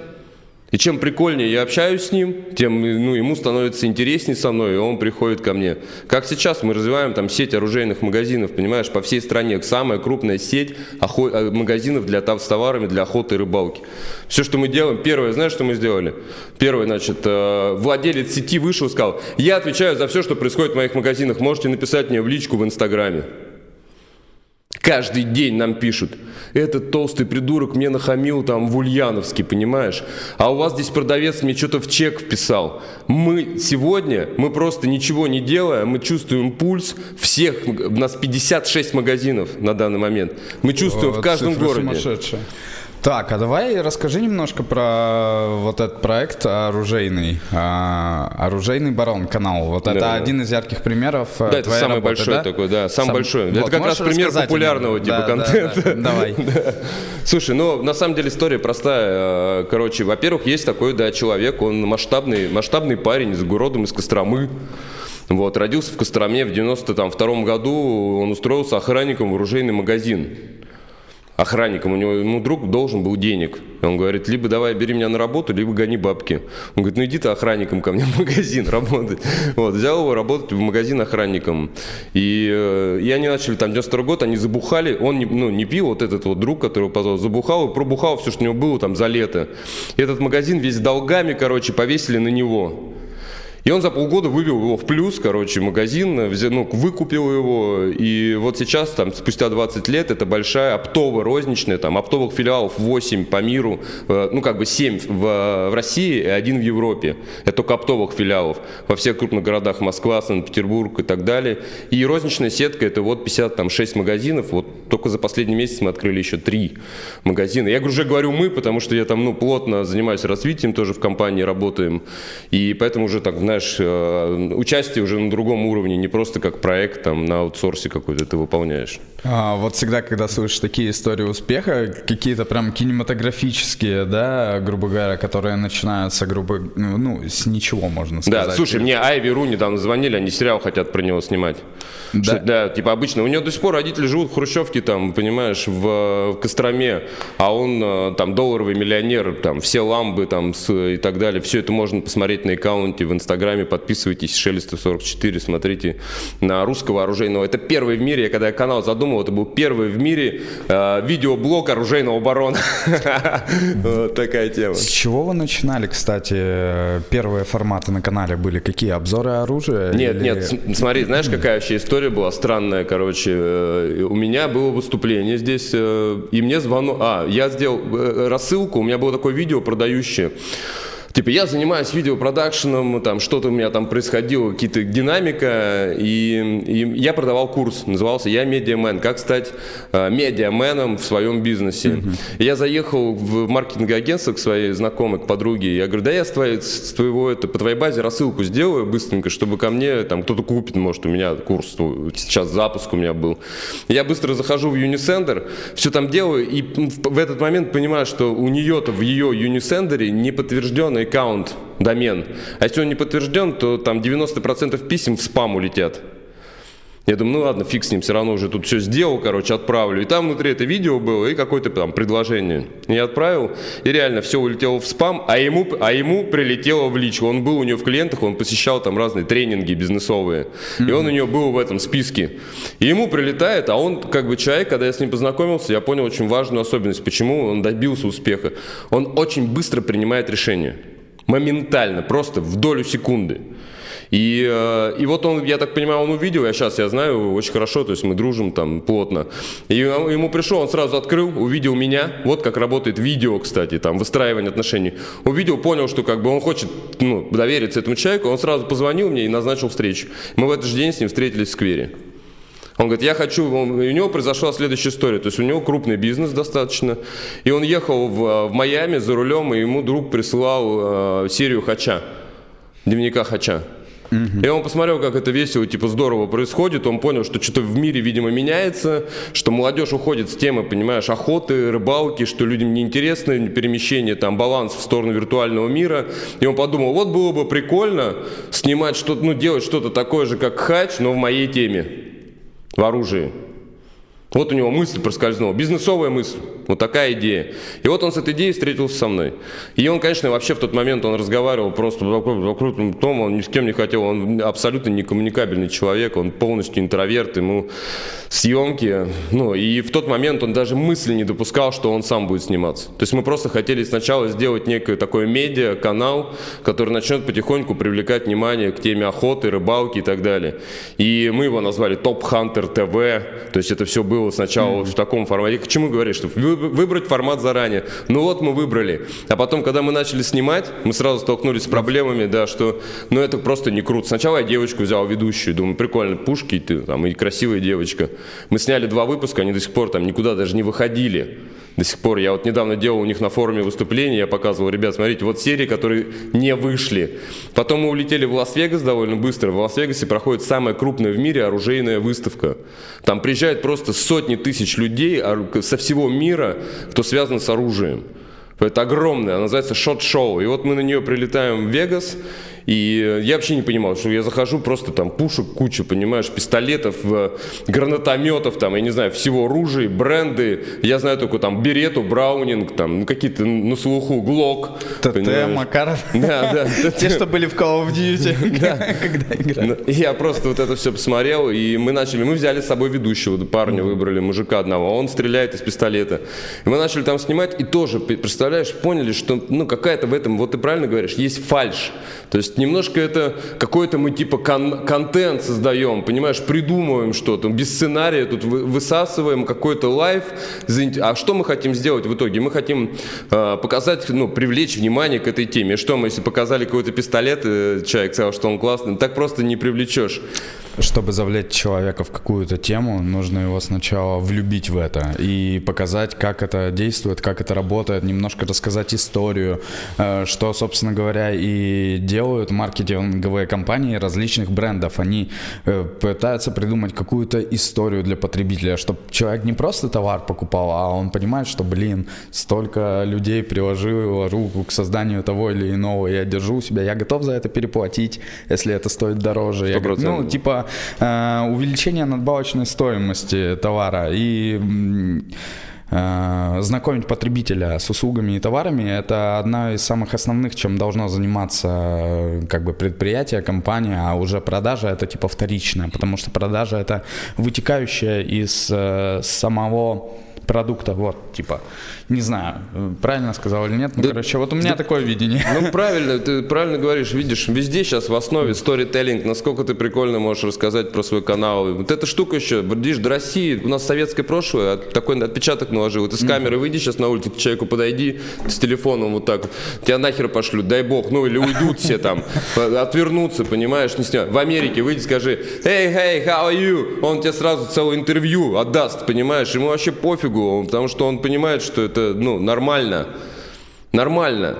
И чем прикольнее я общаюсь с ним, тем ну, ему становится интереснее со мной, и он приходит ко мне. Как сейчас мы развиваем там сеть оружейных магазинов, понимаешь, по всей стране. Самая крупная сеть охо- э, магазинов для, с товарами для охоты и рыбалки. Все, что мы делаем, первое, знаешь, что мы сделали? Первое, значит, э, владелец сети вышел и сказал, я отвечаю за все, что происходит в моих магазинах, можете написать мне в личку в Инстаграме. Каждый день нам пишут, этот толстый придурок мне нахамил там в Ульяновске, понимаешь? А у вас здесь продавец мне что-то в чек вписал. Мы сегодня, мы просто ничего не делая, мы чувствуем пульс всех, у нас 56 магазинов на данный момент. Мы чувствуем в Вот каждом городе. Так, а давай расскажи немножко про вот этот проект оружейный, а, оружейный барон канал. Вот это Да. один из ярких примеров. э, Да, это самый работы, большой да? такой, да, самый Сам- большой. Вот, это как раз пример популярного мне? типа Да, да, контента. да, Давай. Слушай, ну на самом деле история простая. Э, Короче, во-первых, есть такой да, человек, он масштабный, масштабный парень, с родом из Костромы. Вот, родился в Костроме в 92 году, он устроился охранником в оружейный магазин. Охранником, у него ему друг должен был денег. Он говорит, либо давай бери меня на работу, либо гони бабки. Он говорит, ну иди ты охранником ко мне в магазин работать. Вот, взял его работать в магазин охранником. И, э, и они начали, там, 92 год, они забухали, он не, ну, не пил, вот этот вот друг, который его позвал, забухал и пробухал все, что у него было там за лето. И этот магазин весь долгами, короче, повесили на него. И он за полгода вывел его в плюс, короче, магазин, взя- ну, выкупил его, и вот сейчас, там, спустя 20 лет, это большая оптовая розничная, там, оптовых филиалов 8 по миру, э, ну, как бы 7 в, в России и один в Европе. Это только оптовых филиалов во всех крупных городах Москва, Санкт-Петербург и так далее. И розничная сетка, это вот 56 магазинов, вот только за последний месяц мы открыли еще 3 магазина. Я уже говорю мы, потому что я там, ну, плотно занимаюсь развитием, тоже в компании работаем, и поэтому уже так, знаешь, э, участие уже на другом уровне, не просто как проект там на аутсорсе какой-то ты выполняешь. А, вот всегда, когда слышишь такие истории успеха, какие-то прям кинематографические, да, грубо говоря, которые начинаются, грубо, ну, ну, с ничего, можно сказать. Да, слушай, мне Айви Ру недавно звонили, они сериал хотят про него снимать. Да. Что, да, типа обычно. У него до сих пор родители живут в Хрущевке, там, понимаешь, в, в Костроме, а он э, там долларовый миллионер, там все ламбы там с- и так далее. Все это можно посмотреть на аккаунте в Инстаграме. Инстаграме, подписывайтесь, Шелестов 44, смотрите на русского оружейного. Это первый в мире, я когда я канал задумал, это был первый в мире э, видеоблог оружейного барона. Такая тема. С чего вы начинали, кстати? Первые форматы на канале были какие? Обзоры оружия? Нет, нет, смотри, знаешь, какая вообще история была странная, короче. Э, у меня было выступление здесь, э, и мне звонок... А, я сделал э, рассылку, у меня было такое видео продающее. Типа, я занимаюсь видеопродакшеном, там что-то у меня там происходило, какие-то динамика, и, и я продавал курс, назывался «Я медиамен. Как стать э, медиаменом в своем бизнесе». Mm-hmm. Я заехал в маркетинговое агентство к своей знакомой, к подруге, я говорю, да я с, твоей, с твоего, это, по твоей базе рассылку сделаю быстренько, чтобы ко мне там кто-то купит, может, у меня курс, сейчас запуск у меня был. Я быстро захожу в Unisender, все там делаю, и в этот момент понимаю, что у нее-то в ее Unisender не подтвержденный аккаунт, домен. А если он не подтвержден, то там 90% писем в спам улетят. Я думаю, ну ладно, фиг с ним, все равно уже тут все сделал, короче, отправлю. И там внутри это видео было и какое-то там предложение. Я отправил, и реально все улетело в спам, а ему, а ему прилетело в личку. Он был у нее в клиентах, он посещал там разные тренинги бизнесовые. И он у нее был в этом списке. И ему прилетает, а он как бы человек, когда я с ним познакомился, я понял очень важную особенность, почему он добился успеха. Он очень быстро принимает решения. Моментально, просто в долю секунды. И, э, и вот он, я так понимаю, он увидел, я сейчас, я знаю очень хорошо, то есть мы дружим там плотно. И ему пришел, он сразу открыл, увидел меня, вот как работает видео, кстати, там, выстраивание отношений. Увидел, понял, что как бы он хочет ну, довериться этому человеку, он сразу позвонил мне и назначил встречу. Мы в этот же день с ним встретились в сквере. Он говорит, я хочу, он, у него произошла следующая история, то есть у него крупный бизнес достаточно, и он ехал в, в Майами за рулем, и ему друг присылал э, серию Хача, дневника Хача. И он посмотрел, как это весело, типа здорово происходит. Он понял, что что-то в мире, видимо, меняется, что молодежь уходит с темы, понимаешь, охоты, рыбалки, что людям неинтересно перемещение, там, баланс в сторону виртуального мира. И он подумал, вот было бы прикольно снимать что-то, ну, делать что-то такое же, как хач, но в моей теме, в оружии. Вот у него мысль проскользнула, бизнесовая мысль, вот такая идея. И вот он с этой идеей встретился со мной. И он, конечно, вообще в тот момент он разговаривал просто вокруг том, он ни с кем не хотел, он абсолютно некоммуникабельный человек, он полностью интроверт, ему съемки, ну и в тот момент он даже мысли не допускал, что он сам будет сниматься. То есть мы просто хотели сначала сделать некое такое медиа, канал, который начнет потихоньку привлекать внимание к теме охоты, рыбалки и так далее. И мы его назвали Топ Хантер ТВ, то есть это все было было сначала mm-hmm. в таком формате. К чему говоришь? Что выбрать формат заранее. Ну вот мы выбрали. А потом, когда мы начали снимать, мы сразу столкнулись с проблемами, да, что ну это просто не круто. Сначала я девочку взял ведущую, думаю, прикольно, пушки, ты там и красивая девочка. Мы сняли два выпуска, они до сих пор там никуда даже не выходили до сих пор. Я вот недавно делал у них на форуме выступление, я показывал, ребят, смотрите, вот серии, которые не вышли. Потом мы улетели в Лас-Вегас довольно быстро. В Лас-Вегасе проходит самая крупная в мире оружейная выставка. Там приезжают просто сотни тысяч людей со всего мира, кто связан с оружием. Это огромное, называется шот-шоу. И вот мы на нее прилетаем в Вегас, и я вообще не понимал, что я захожу, просто там пушек куча, понимаешь, пистолетов, э, гранатометов, там, я не знаю, всего оружия, бренды. Я знаю только там Берету, Браунинг, там, ну, какие-то на слуху, Глок. ТТ, Макаров. Да, да. Те, что были в Call of Duty, когда играли. Ну, я просто вот это все посмотрел, и мы начали, мы взяли с собой ведущего, парня выбрали, мужика одного, он стреляет из пистолета. Мы начали там снимать, и тоже, представляешь, поняли, что, ну, какая-то в этом, вот ты правильно говоришь, есть фальш. То есть немножко это какой-то мы типа кон- контент создаем, понимаешь, придумываем что-то, без сценария тут высасываем какой-то лайф. А что мы хотим сделать в итоге? Мы хотим э, показать, ну, привлечь внимание к этой теме. Что мы, если показали какой-то пистолет, э, человек сказал, что он классный, так просто не привлечешь. Чтобы завлечь человека в какую-то тему, нужно его сначала влюбить в это и показать, как это действует, как это работает, немножко рассказать историю, э, что, собственно говоря, и делают маркетинговые компании различных брендов. Они э, пытаются придумать какую-то историю для потребителя, чтобы человек не просто товар покупал, а он понимает, что, блин, столько людей приложило руку к созданию того или иного, я держу себя, я готов за это переплатить, если это стоит дороже. Я, ну, типа э, увеличение надбавочной стоимости товара. И знакомить потребителя с услугами и товарами – это одна из самых основных, чем должно заниматься э, как бы предприятие, компания, а уже продажа – это типа вторичная, потому что продажа – это вытекающая из э, самого продукта, вот, типа, не знаю, правильно сказал или нет, ну, да, короче, вот у меня да, такое видение. Ну, правильно, ты правильно говоришь, видишь, везде сейчас в основе сторителлинг, насколько ты прикольно можешь рассказать про свой канал. Вот эта штука еще, видишь, до России, у нас советское прошлое, такой отпечаток наложил. Вот из камеры выйди сейчас на улицу, к человеку подойди с телефоном вот так, тебя нахер пошлют, дай бог, ну или уйдут все там, отвернутся, понимаешь, не снимай. В Америке выйди, скажи, hey, hey, how are you? Он тебе сразу целое интервью отдаст, понимаешь, ему вообще пофигу, потому что он понимает, что это ну, нормально. Нормально.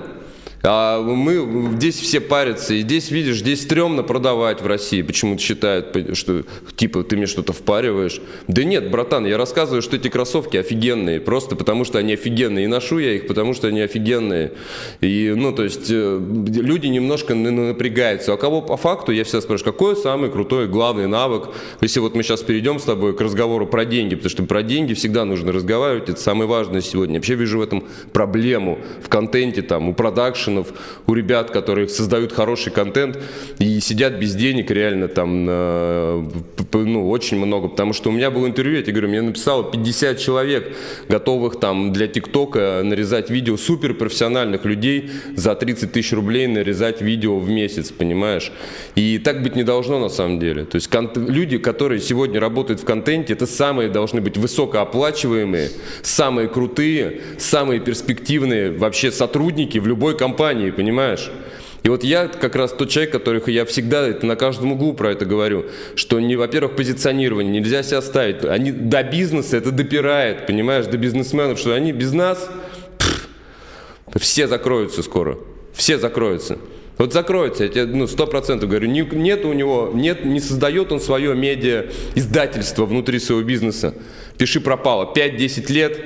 А мы здесь все парятся, и здесь, видишь, здесь стрёмно продавать в России. Почему-то считают, что типа ты мне что-то впариваешь. Да нет, братан, я рассказываю, что эти кроссовки офигенные, просто потому что они офигенные. И ношу я их, потому что они офигенные. И, ну, то есть, э, люди немножко напрягаются. А кого по факту, я всегда спрашиваю, какой самый крутой, главный навык? Если вот мы сейчас перейдем с тобой к разговору про деньги, потому что про деньги всегда нужно разговаривать, это самое важное сегодня. Вообще вижу в этом проблему в контенте, там, у продакшена, продакшенов, у ребят, которые создают хороший контент и сидят без денег реально там ну, очень много. Потому что у меня было интервью, я тебе говорю, мне написало 50 человек, готовых там для ТикТока нарезать видео суперпрофессиональных людей за 30 тысяч рублей нарезать видео в месяц, понимаешь? И так быть не должно на самом деле. То есть люди, которые сегодня работают в контенте, это самые должны быть высокооплачиваемые, самые крутые, самые перспективные вообще сотрудники в любой компании компании, понимаешь? И вот я как раз тот человек, которых я всегда это на каждом углу про это говорю, что, не, во-первых, позиционирование, нельзя себя ставить. Они до бизнеса это допирает, понимаешь, до бизнесменов, что они без нас пфф, все закроются скоро. Все закроются. Вот закроется, я тебе ну, сто процентов говорю, не, нет у него, нет, не создает он свое медиа издательство внутри своего бизнеса. Пиши пропало, 5-10 лет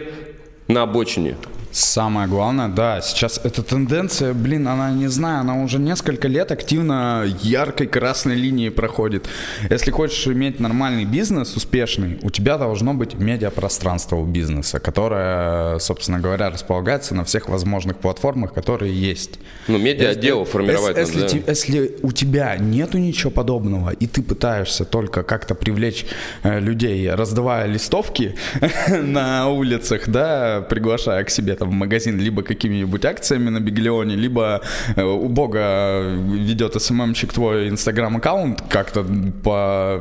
на обочине. Самое главное, да, сейчас эта тенденция, блин, она, не знаю, она уже несколько лет активно яркой красной линией проходит. Если хочешь иметь нормальный бизнес, успешный, у тебя должно быть медиапространство у бизнеса, которое, собственно говоря, располагается на всех возможных платформах, которые есть. Ну, медиа-отдел формировать если, надо, если, да. если у тебя нету ничего подобного, и ты пытаешься только как-то привлечь э, людей, раздавая листовки на улицах, да, приглашая к себе там в магазин либо какими-нибудь акциями на Биглионе, либо э, у Бога ведет СММщик твой инстаграм-аккаунт как-то по...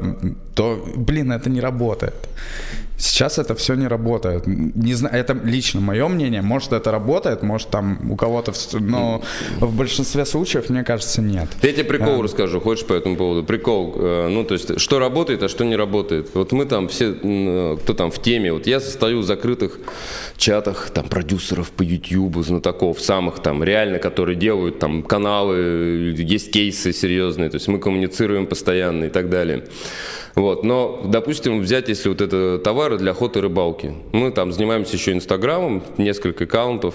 то, блин, это не работает. Сейчас это все не работает. Не знаю, это лично мое мнение. Может, это работает, может, там у кого-то, но в большинстве случаев, мне кажется, нет. Я тебе прикол а. расскажу, хочешь по этому поводу? Прикол, э, ну, то есть, что работает, а что не работает. Вот мы там все, кто там в теме, вот я состою в закрытых чатах, там, продюсеров по YouTube, знатоков, самых там, реально, которые делают там каналы, есть кейсы серьезные, то есть мы коммуницируем постоянно и так далее. Вот, но, допустим, взять, если вот это товары для охоты и рыбалки. Мы там занимаемся еще Инстаграмом, несколько аккаунтов,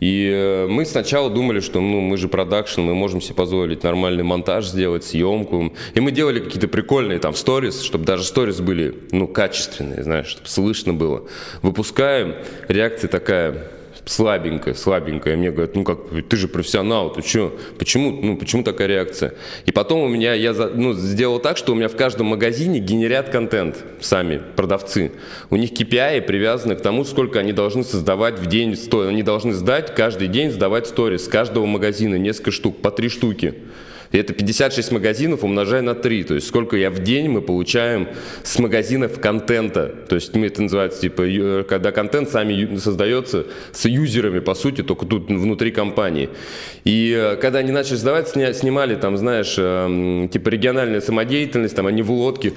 и э, мы сначала думали, что ну, мы же продакшн, мы можем себе позволить нормальный монтаж сделать, съемку. И мы делали какие-то прикольные там сторис, чтобы даже сторис были, ну, качественные, знаешь, чтобы слышно было. Выпускаем, реакция такая, слабенькая, слабенькая. Мне говорят, ну как, ты же профессионал, ты что, почему, ну почему такая реакция? И потом у меня, я ну, сделал так, что у меня в каждом магазине генерят контент сами продавцы. У них KPI привязаны к тому, сколько они должны создавать в день, они должны сдать каждый день, сдавать сторис с каждого магазина, несколько штук, по три штуки. И это 56 магазинов умножая на 3. То есть сколько я в день мы получаем с магазинов контента. То есть мы это называется, типа, когда контент сами создается с юзерами, по сути, только тут внутри компании. И э, когда они начали сдавать, снимали там, знаешь, э, типа региональная самодеятельность, там они в лодке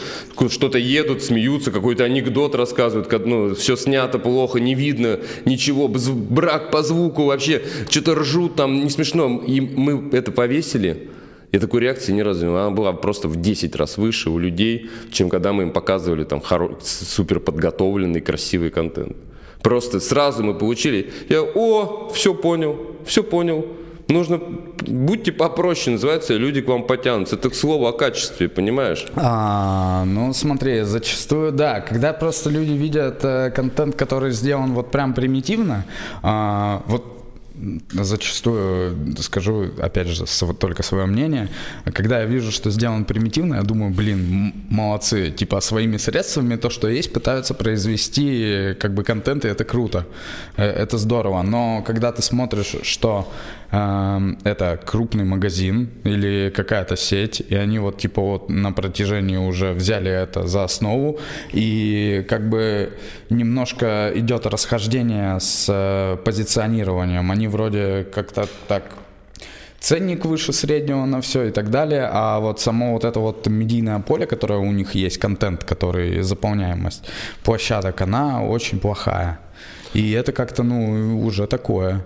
что-то едут, смеются, какой-то анекдот рассказывают, как, ну, все снято плохо, не видно ничего, брак по звуку вообще, что-то ржут там, не смешно. И мы это повесили, и такой реакции ни разу не было. Она была просто в 10 раз выше у людей, чем когда мы им показывали там хоро... супер подготовленный, красивый контент. Просто сразу мы получили, я, о, все понял, все понял, нужно, будьте попроще, называется, люди к вам потянутся. Это к слову о качестве, понимаешь? А, ну, смотри, зачастую, да, когда просто люди видят э, контент, который сделан вот прям примитивно, а, вот зачастую, скажу опять же только свое мнение, когда я вижу, что сделано примитивно, я думаю, блин, молодцы, типа своими средствами то, что есть, пытаются произвести как бы контент, и это круто, э, это здорово, но когда ты смотришь, что э, это крупный магазин или какая-то сеть, и они вот типа вот на протяжении уже взяли это за основу, и как бы немножко идет расхождение с э, позиционированием, они вроде как-то так ценник выше среднего на все и так далее, а вот само вот это вот медийное поле, которое у них есть, контент, который заполняемость площадок, она очень плохая. И это как-то, ну, уже такое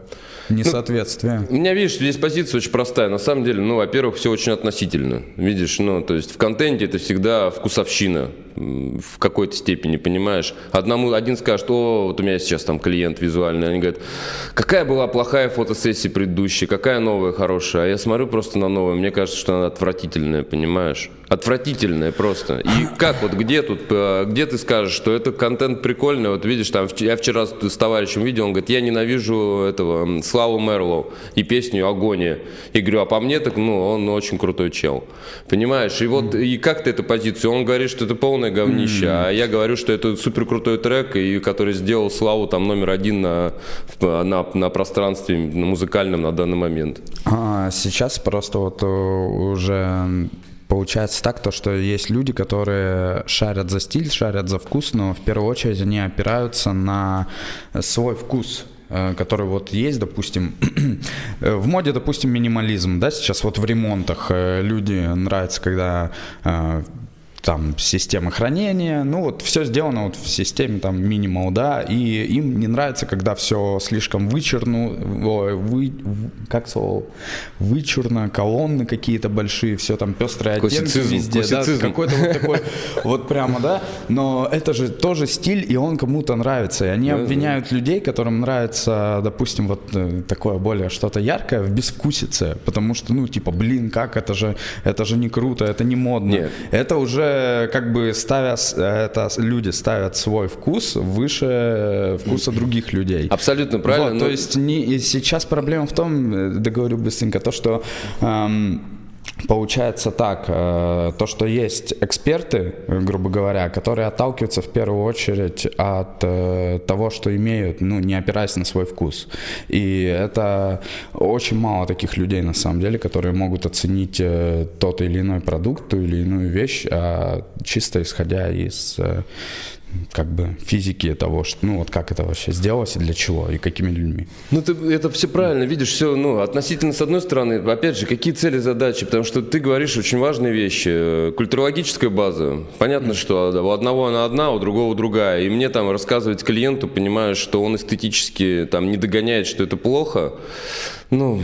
несоответствие. Ну, у меня, видишь, здесь позиция очень простая. На самом деле, ну, во-первых, все очень относительно. Видишь, ну, то есть в контенте это всегда вкусовщина в какой-то степени, понимаешь? Одному, один скажет, о, вот у меня сейчас там клиент визуальный, они говорят, какая была плохая фотосессия предыдущая, какая новая хорошая, а я смотрю просто на новую, мне кажется, что она отвратительная, понимаешь? Отвратительная просто. И как вот, где тут, э, где ты скажешь, что это контент прикольный, вот видишь, там, я вчера с товарищем видел, он говорит, я ненавижу этого Славу Мерлоу и песню «Агония». И говорю, а по мне так, ну, он очень крутой чел. Понимаешь? И вот, и как ты эту позицию? Он говорит, что это полное говнище, а я говорю, что это супер крутой трек, и который сделал славу там номер один на, на, на пространстве на музыкальном на данный момент. А, сейчас просто вот э, уже Получается так, то, что есть люди, которые шарят за стиль, шарят за вкус, но в первую очередь они опираются на свой вкус э, который вот есть, допустим, в моде, допустим, минимализм, да, сейчас вот в ремонтах э, люди нравится, когда там системы хранения, ну вот все сделано вот в системе там минимал, да, и им не нравится, когда все слишком вычурно, вы, как слово, вычурно, колонны какие-то большие, все там пестрые оттенки везде, да, какой-то вот такой, вот прямо, да, но это же тоже стиль, и он кому-то нравится, и они обвиняют людей, которым нравится, допустим, вот э, такое более что-то яркое в безвкусице, потому что, ну, типа, блин, как, это же, это же не круто, это не модно, Нет. это уже как бы ставят, это люди ставят свой вкус выше вкуса других людей. Абсолютно правильно. Вот, но... То есть не, сейчас проблема в том, э, договорю быстренько, то, что эм, Получается так, э, то, что есть эксперты, грубо говоря, которые отталкиваются в первую очередь от э, того, что имеют, ну, не опираясь на свой вкус. И это очень мало таких людей, на самом деле, которые могут оценить э, тот или иной продукт, ту или иную вещь, а чисто исходя из как бы физики того, что, ну вот как это вообще сделалось и для чего, и какими людьми. Ну ты это все правильно, видишь, все, ну, относительно с одной стороны, опять же, какие цели, задачи, потому что ты говоришь очень важные вещи. Культурологическая база, понятно, mm. что у одного она одна, у другого другая, и мне там рассказывать клиенту, понимаешь, что он эстетически там не догоняет, что это плохо, ну,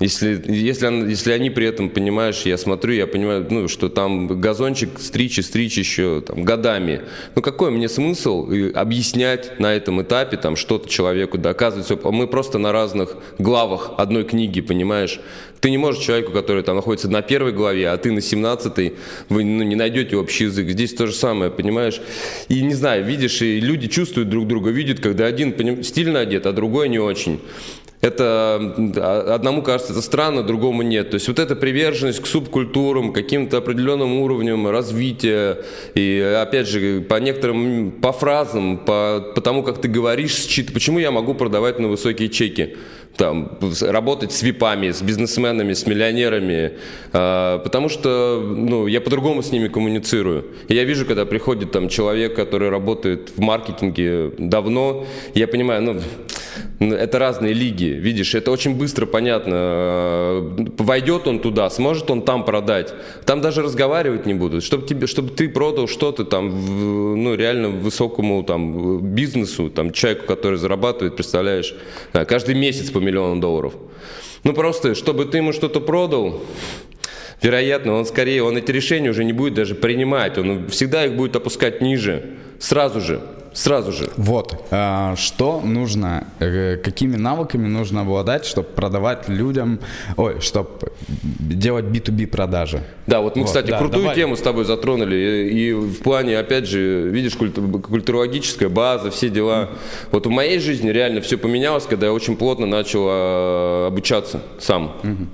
если, если, если они при этом, понимаешь, я смотрю, я понимаю, ну, что там газончик стричь и стричь еще там, годами. Ну, какой мне смысл объяснять на этом этапе там что-то человеку, доказывать? Мы просто на разных главах одной книги, понимаешь? Ты не можешь человеку, который там находится на первой главе, а ты на 17 вы ну, не найдете общий язык. Здесь то же самое, понимаешь? И не знаю, видишь, и люди чувствуют друг друга, видят, когда один поним... стильно одет, а другой не очень это одному кажется это странно, другому нет. То есть вот эта приверженность к субкультурам, каким-то определенным уровням развития, и опять же, по некоторым, по фразам, по, по тому, как ты говоришь, счит, почему я могу продавать на высокие чеки? там, работать с випами, с бизнесменами, с миллионерами, э, потому что ну, я по-другому с ними коммуницирую. И я вижу, когда приходит там человек, который работает в маркетинге давно, я понимаю, ну, это разные лиги, видишь, это очень быстро понятно. Войдет он туда, сможет он там продать. Там даже разговаривать не будут. Чтобы, тебе, чтобы ты продал что-то там, ну, реально высокому там, бизнесу, там, человеку, который зарабатывает, представляешь, каждый месяц по миллиону долларов. Ну, просто, чтобы ты ему что-то продал, вероятно, он скорее, он эти решения уже не будет даже принимать. Он всегда их будет опускать ниже, сразу же Сразу же. Вот. А, что нужно, э, какими навыками нужно обладать, чтобы продавать людям, ой, чтобы делать B2B продажи? Да, вот мы, вот, кстати, да, крутую давай. тему с тобой затронули. И, и в плане, опять же, видишь, культу, культурологическая база, все дела. Вот в моей жизни реально все поменялось, когда я очень плотно начал а, обучаться сам. Mm-hmm.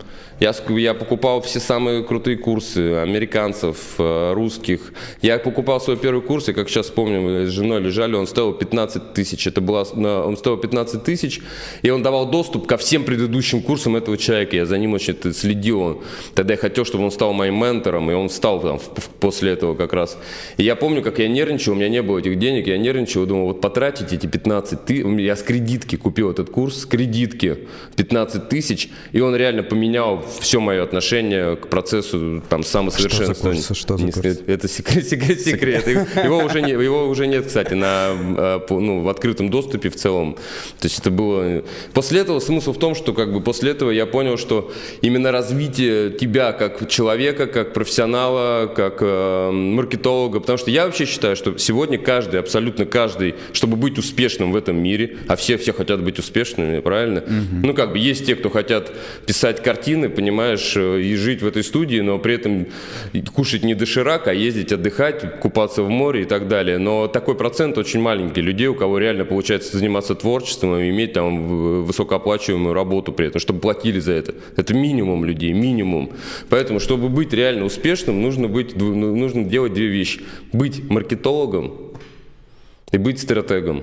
Я, я покупал все самые крутые курсы американцев, э, русских. Я покупал свой первый курс, и как сейчас помню, мы с женой лежали, он стоил 15 тысяч. Это была, он стоил 15 тысяч, и он давал доступ ко всем предыдущим курсам этого человека. Я за ним очень следил. Тогда я хотел, чтобы он стал моим ментором, и он стал там, после этого как раз. И я помню, как я нервничал, у меня не было этих денег, я нервничал, думал, вот потратить эти 15 тысяч. Я с кредитки купил этот курс, с кредитки 15 тысяч, и он реально поменял все мое отношение к процессу там самосовершенствования. Что за Что за курс? Это секрет, секрет, секрет. Его уже, не, его уже нет, кстати, на, э, ну, в открытом доступе в целом. То есть это было... После этого смысл в том, что как бы после этого я понял, что именно развитие тебя как человека, как профессионала, как э, маркетолога, потому что я вообще считаю, что сегодня каждый, абсолютно каждый, чтобы быть успешным в этом мире, а все все хотят быть успешными, правильно? Угу. Ну как бы есть те, кто хотят писать картины, понимаешь, э, и жить в этой студии, но при этом кушать не доширак, а ездить отдыхать, купаться в море и так далее. Но такой процент очень маленький людей, у кого реально получается заниматься творчеством и иметь там высокооплачиваемую работу при этом, чтобы платили за это. Это минимум людей, минимум. Поэтому, чтобы быть реально успешным, нужно, быть, ну, нужно делать две вещи. Быть маркетологом и быть стратегом.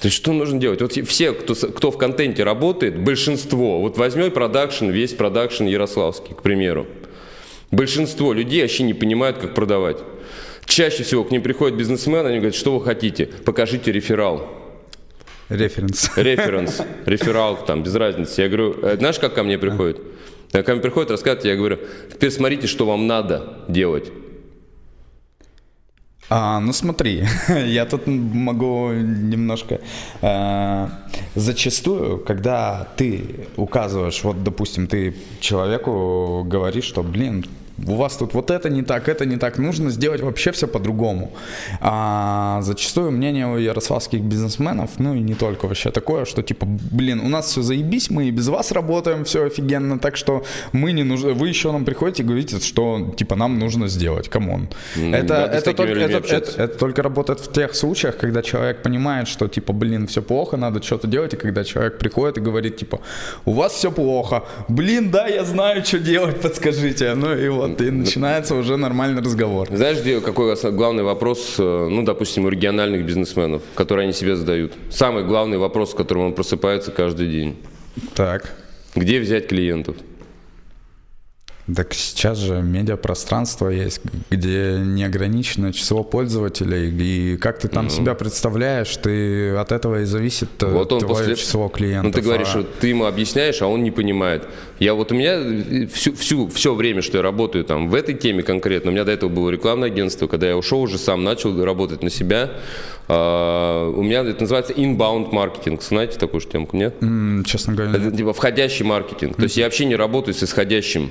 То есть что нужно делать? Вот все, кто, кто в контенте работает, большинство, вот возьмем продакшн, весь продакшн Ярославский, к примеру. Большинство людей вообще не понимают, как продавать. Чаще всего к ним приходят бизнесмены, они говорят, что вы хотите, покажите реферал. Референс. Референс, реферал, там, без разницы. Я говорю, «Э, знаешь, как ко мне приходит? Ко мне приходит, рассказывает, я говорю, теперь смотрите, что вам надо делать. А, ну смотри, я тут могу немножко... Э, зачастую, когда ты указываешь, вот, допустим, ты человеку говоришь, что, блин, у вас тут вот это не так, это не так, нужно сделать вообще все по-другому. А зачастую мнение у ярославских бизнесменов, ну и не только вообще такое, что типа, блин, у нас все заебись, мы и без вас работаем, все офигенно, так что мы не нужны, вы еще нам приходите и говорите, что типа нам нужно сделать, come on. Mm, это, да, это, только, это, это, это только работает в тех случаях, когда человек понимает, что типа, блин, все плохо, надо что-то делать, и когда человек приходит и говорит, типа, у вас все плохо, блин, да, я знаю, что делать, подскажите, ну и вот вот, и начинается уже нормальный разговор. Знаешь, где, какой главный вопрос, э, ну, допустим, у региональных бизнесменов, который они себе задают? Самый главный вопрос, с которым он просыпается каждый день. Так. Где взять клиентов? Так сейчас же медиапространство есть, где неограниченное число пользователей, и как ты там ну. себя представляешь, ты от этого и зависит э, вот он твое после... число клиентов. Ну ты говоришь, а... ты ему объясняешь, а он не понимает. Я вот у меня э, всю, всю, все время, что я работаю там в этой теме конкретно, у меня до этого было рекламное агентство, когда я ушел уже сам, начал работать на себя, Uh, у меня это называется inbound маркетинг. Знаете такую же темку, нет? Mm, честно говоря. Это типа входящий маркетинг. Mm-hmm. То есть я вообще не работаю с исходящим.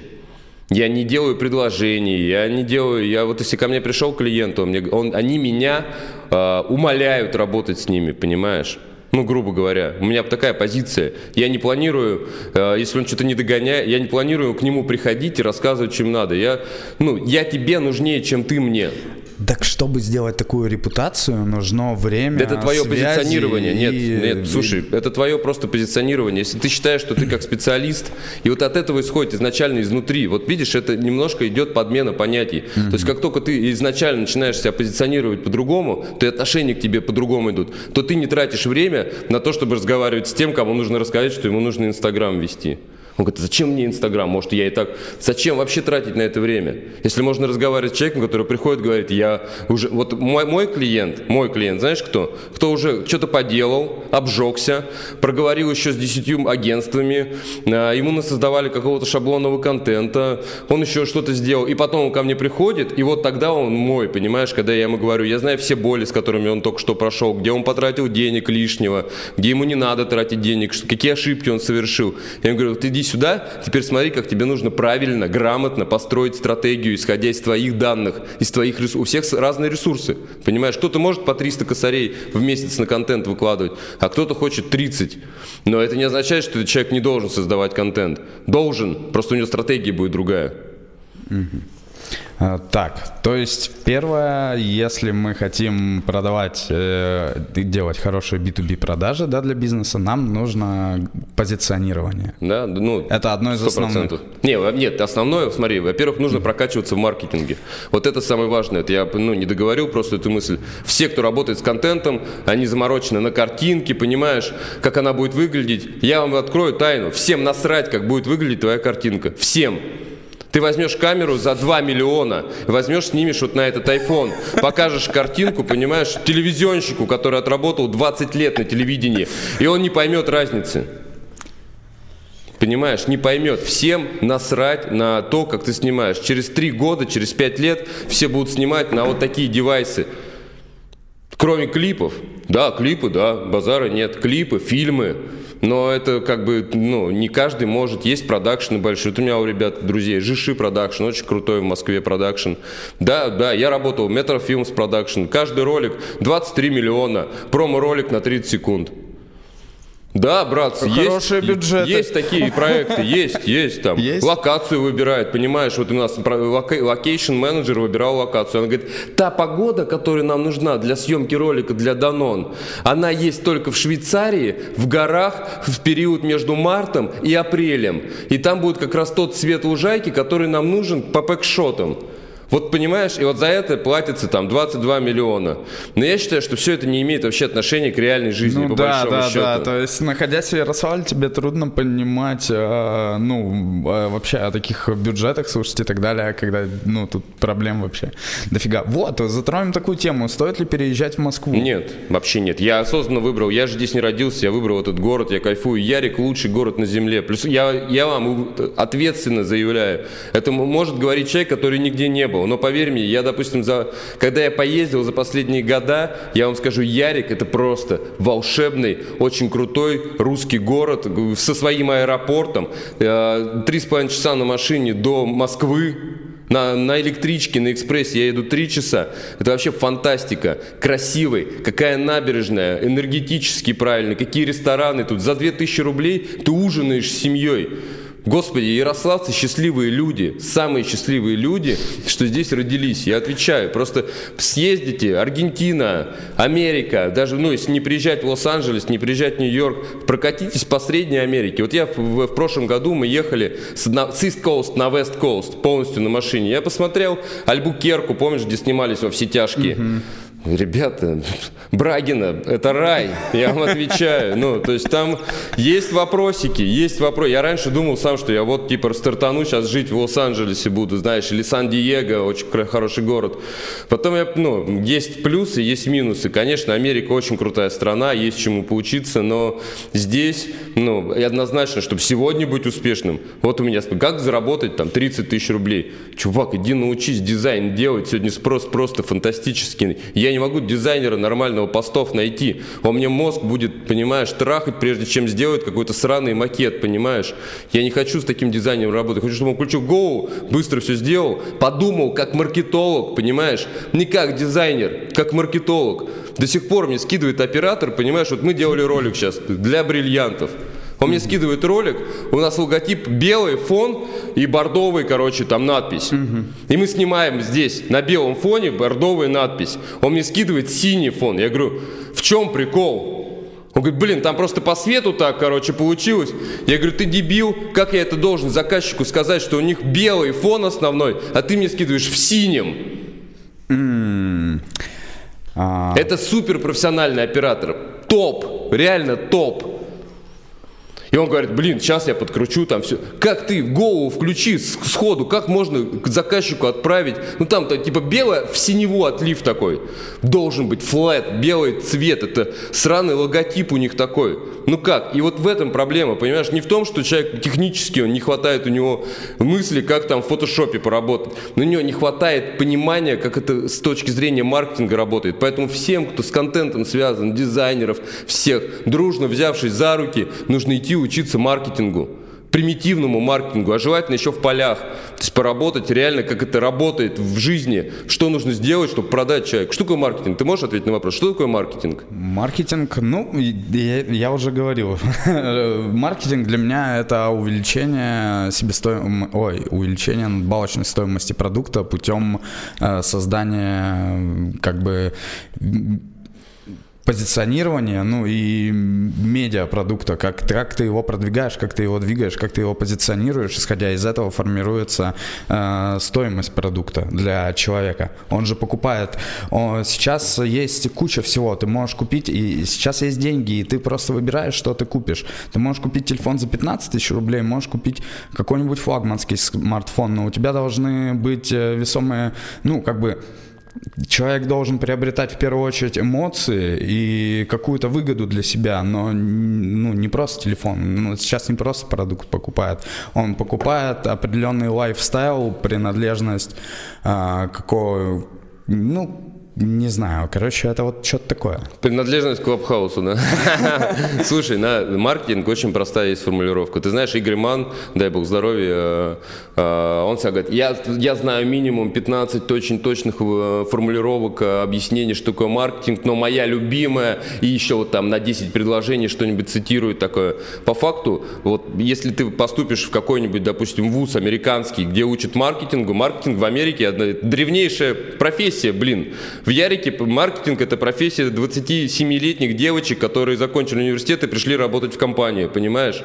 Я не делаю предложений, я не делаю, я вот если ко мне пришел клиент, он мне, он, они меня э, умоляют работать с ними, понимаешь? Ну, грубо говоря, у меня такая позиция. Я не планирую, э, если он что-то не догоняет, я не планирую к нему приходить и рассказывать, чем надо. Я, ну, я тебе нужнее, чем ты мне. Так чтобы сделать такую репутацию, нужно время. Это твое позиционирование. И... Нет, нет, слушай, это твое просто позиционирование. Если ты считаешь, что ты как специалист, и вот от этого исходит изначально изнутри. Вот видишь, это немножко идет подмена понятий. Mm-hmm. То есть как только ты изначально начинаешь себя позиционировать по-другому, то и отношения к тебе по-другому идут, то ты не тратишь время на то, чтобы разговаривать с тем, кому нужно рассказать, что ему нужно Инстаграм вести. Он говорит, зачем мне Инстаграм? Может, я и так... Зачем вообще тратить на это время? Если можно разговаривать с человеком, который приходит, говорит, я уже... Вот мой, мой клиент, мой клиент, знаешь кто? Кто уже что-то поделал, обжегся, проговорил еще с десятью агентствами, а, ему создавали какого-то шаблонного контента, он еще что-то сделал, и потом он ко мне приходит, и вот тогда он мой, понимаешь, когда я ему говорю, я знаю все боли, с которыми он только что прошел, где он потратил денег лишнего, где ему не надо тратить денег, какие ошибки он совершил. Я ему говорю, ты иди сюда, теперь смотри, как тебе нужно правильно, грамотно построить стратегию, исходя из твоих данных, из твоих ресурсов. У всех разные ресурсы, понимаешь? Кто-то может по 300 косарей в месяц на контент выкладывать, а кто-то хочет 30. Но это не означает, что этот человек не должен создавать контент. Должен, просто у него стратегия будет другая. Угу. А, так, то есть первое, если мы хотим продавать, э, делать хорошие B2B продажи да, для бизнеса, нам нужно позиционирование. Да, ну, это одно из 100%. основных. Не, нет, основное, смотри, во-первых, нужно прокачиваться в маркетинге. Вот это самое важное. Это я ну, не договорил просто эту мысль. Все, кто работает с контентом, они заморочены на картинке, понимаешь, как она будет выглядеть. Я вам открою тайну. Всем насрать, как будет выглядеть твоя картинка. Всем. Ты возьмешь камеру за 2 миллиона, возьмешь, снимешь вот на этот iPhone, покажешь картинку, понимаешь, телевизионщику, который отработал 20 лет на телевидении, и он не поймет разницы. Понимаешь, не поймет. Всем насрать на то, как ты снимаешь. Через три года, через пять лет все будут снимать на вот такие девайсы. Кроме клипов. Да, клипы, да, базара нет. Клипы, фильмы но это как бы, ну, не каждый может. Есть продакшены большие. Вот у меня у ребят, друзей, Жиши продакшн, очень крутой в Москве продакшн. Да, да, я работал Metrafilms продакшн. Каждый ролик 23 миллиона, промо-ролик на 30 секунд. Да, братцы, Хорошие есть, бюджеты. есть такие проекты, есть, есть там. Есть? Локацию выбирает, понимаешь, вот у нас location менеджер выбирал локацию. Она говорит, та погода, которая нам нужна для съемки ролика для Данон, она есть только в Швейцарии, в горах, в период между мартом и апрелем. И там будет как раз тот цвет лужайки, который нам нужен по пэкшотам. Вот понимаешь, и вот за это платится там 22 миллиона. Но я считаю, что все это не имеет вообще отношения к реальной жизни, ну, по да, большому да, счету. Да, то есть, находясь в Ярославле, тебе трудно понимать, э, ну, э, вообще о таких бюджетах слушать и так далее, когда, ну, тут проблем вообще дофига. Вот, затроем такую тему. Стоит ли переезжать в Москву? Нет, вообще нет. Я осознанно выбрал, я же здесь не родился, я выбрал этот город, я кайфую. Ярик лучший город на земле. Плюс я, я вам ответственно заявляю, это может говорить человек, который нигде не был было. Но поверь мне, я, допустим, за... когда я поездил за последние года, я вам скажу, Ярик это просто волшебный, очень крутой русский город со своим аэропортом. Э, три с половиной часа на машине до Москвы. На, на электричке, на экспрессе я еду три часа. Это вообще фантастика. Красивый. Какая набережная. Энергетически правильно. Какие рестораны тут. За 2000 рублей ты ужинаешь с семьей. Господи, ярославцы счастливые люди, самые счастливые люди, что здесь родились. Я отвечаю, просто съездите, Аргентина, Америка, даже, ну, если не приезжать в Лос-Анджелес, не приезжать в Нью-Йорк, прокатитесь по Средней Америке. Вот я в, в, прошлом году мы ехали с, на, с East Coast на West Coast полностью на машине. Я посмотрел Альбукерку, помнишь, где снимались во все тяжкие. Mm-hmm. Ребята, Брагина, это рай, я вам отвечаю. Ну, то есть там есть вопросики, есть вопросы. Я раньше думал сам, что я вот типа стартану сейчас жить в Лос-Анджелесе буду, знаешь, или Сан-Диего, очень хороший город. Потом я, ну, есть плюсы, есть минусы. Конечно, Америка очень крутая страна, есть чему поучиться, но здесь, ну, однозначно, чтобы сегодня быть успешным, вот у меня, как заработать там 30 тысяч рублей? Чувак, иди научись дизайн делать, сегодня спрос просто фантастический. Я не могу дизайнера нормального постов найти. Он мне мозг будет, понимаешь, трахать, прежде чем сделать какой-то сраный макет, понимаешь? Я не хочу с таким дизайнером работать. Хочу, чтобы он включил Go, быстро все сделал, подумал как маркетолог, понимаешь? Не как дизайнер, как маркетолог. До сих пор мне скидывает оператор, понимаешь, вот мы делали ролик сейчас для бриллиантов. Он мне скидывает ролик, у нас логотип белый, фон и бордовый, короче, там надпись. И мы снимаем здесь на белом фоне бордовая надпись. Он мне скидывает синий фон. Я говорю, в чем прикол? Он говорит, блин, там просто по свету так, короче, получилось. Я говорю, ты дебил, как я это должен заказчику сказать, что у них белый фон основной, а ты мне скидываешь в синем. Mm. А... Это супер профессиональный оператор. Топ, реально топ. И он говорит, блин, сейчас я подкручу там все. Как ты голову включи сходу, как можно к заказчику отправить? Ну там-то типа белое в синеву отлив такой. Должен быть флэт, белый цвет, это сраный логотип у них такой. Ну как? И вот в этом проблема, понимаешь? Не в том, что человек технически, он не хватает у него мысли, как там в фотошопе поработать. Но у него не хватает понимания, как это с точки зрения маркетинга работает. Поэтому всем, кто с контентом связан, дизайнеров, всех, дружно взявшись за руки, нужно идти учиться маркетингу. Примитивному маркетингу, а желательно еще в полях. То есть поработать реально, как это работает в жизни, что нужно сделать, чтобы продать человеку. Что такое маркетинг? Ты можешь ответить на вопрос, что такое маркетинг? Маркетинг, ну, я, я уже говорил, маркетинг для меня это увеличение себестоимости, ой, увеличение надбавочной стоимости продукта путем э, создания как бы позиционирование, ну и медиапродукта, как, как ты его продвигаешь, как ты его двигаешь, как ты его позиционируешь, исходя из этого формируется э, стоимость продукта для человека. Он же покупает, он, сейчас есть куча всего, ты можешь купить, и сейчас есть деньги, и ты просто выбираешь, что ты купишь. Ты можешь купить телефон за 15 тысяч рублей, можешь купить какой-нибудь флагманский смартфон, но у тебя должны быть э, весомые, ну, как бы человек должен приобретать в первую очередь эмоции и какую-то выгоду для себя, но ну, не просто телефон. Ну, сейчас не просто продукт покупает, он покупает определенный лайфстайл, принадлежность а, какого, ну, не знаю, короче, это вот что-то такое. Принадлежность к Клабхаусу, да? Слушай, на маркетинг очень простая есть формулировка. Ты знаешь, Игорь Ман, дай бог здоровья, э, э, он всегда говорит, я, я знаю минимум 15 очень точных э, формулировок, объяснений, что такое маркетинг, но моя любимая, и еще вот там на 10 предложений что-нибудь цитирует такое. По факту, вот если ты поступишь в какой-нибудь, допустим, вуз американский, где учат маркетингу, маркетинг в Америке одна древнейшая профессия, блин. В Ярике маркетинг – это профессия 27-летних девочек, которые закончили университет и пришли работать в компанию, понимаешь?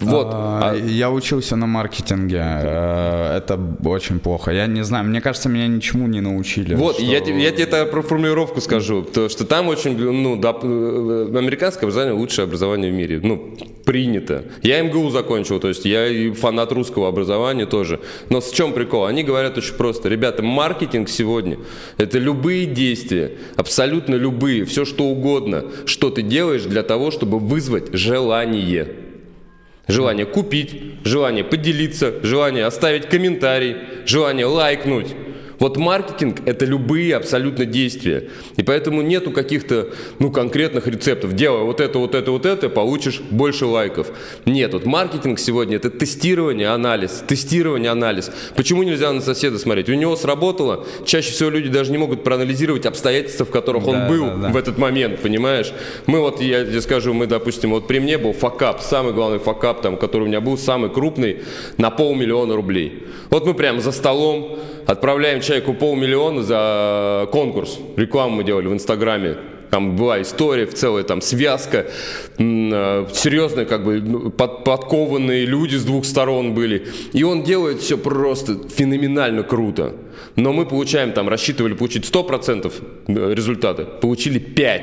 Вот. А, а... Я учился на маркетинге. Э, это очень плохо. Я не знаю, мне кажется, меня ничему не научили. Вот, что... я, я тебе это про формулировку скажу. То, что там очень, ну, да, э, американское образование лучшее образование в мире. Ну, принято. Я МГУ закончил, то есть я и фанат русского образования тоже. Но с чем прикол? Они говорят очень просто. Ребята, маркетинг сегодня – это любые действия, абсолютно любые, все что угодно, что ты делаешь для того, чтобы вызвать желание. Желание купить, желание поделиться, желание оставить комментарий, желание лайкнуть. Вот маркетинг – это любые абсолютно действия. И поэтому нету каких-то ну, конкретных рецептов. Делай вот это, вот это, вот это, получишь больше лайков. Нет, вот маркетинг сегодня – это тестирование, анализ. Тестирование, анализ. Почему нельзя на соседа смотреть? У него сработало. Чаще всего люди даже не могут проанализировать обстоятельства, в которых да, он был да, да. в этот момент, понимаешь? Мы вот, я тебе скажу, мы, допустим, вот при мне был факап, самый главный факап, там, который у меня был, самый крупный, на полмиллиона рублей. Вот мы прямо за столом отправляем человеку полмиллиона за конкурс. Рекламу мы делали в Инстаграме. Там была история, в целая там связка, э, серьезные как бы ну, под, подкованные люди с двух сторон были. И он делает все просто феноменально круто. Но мы получаем там, рассчитывали получить 100% э, результата, получили 5%.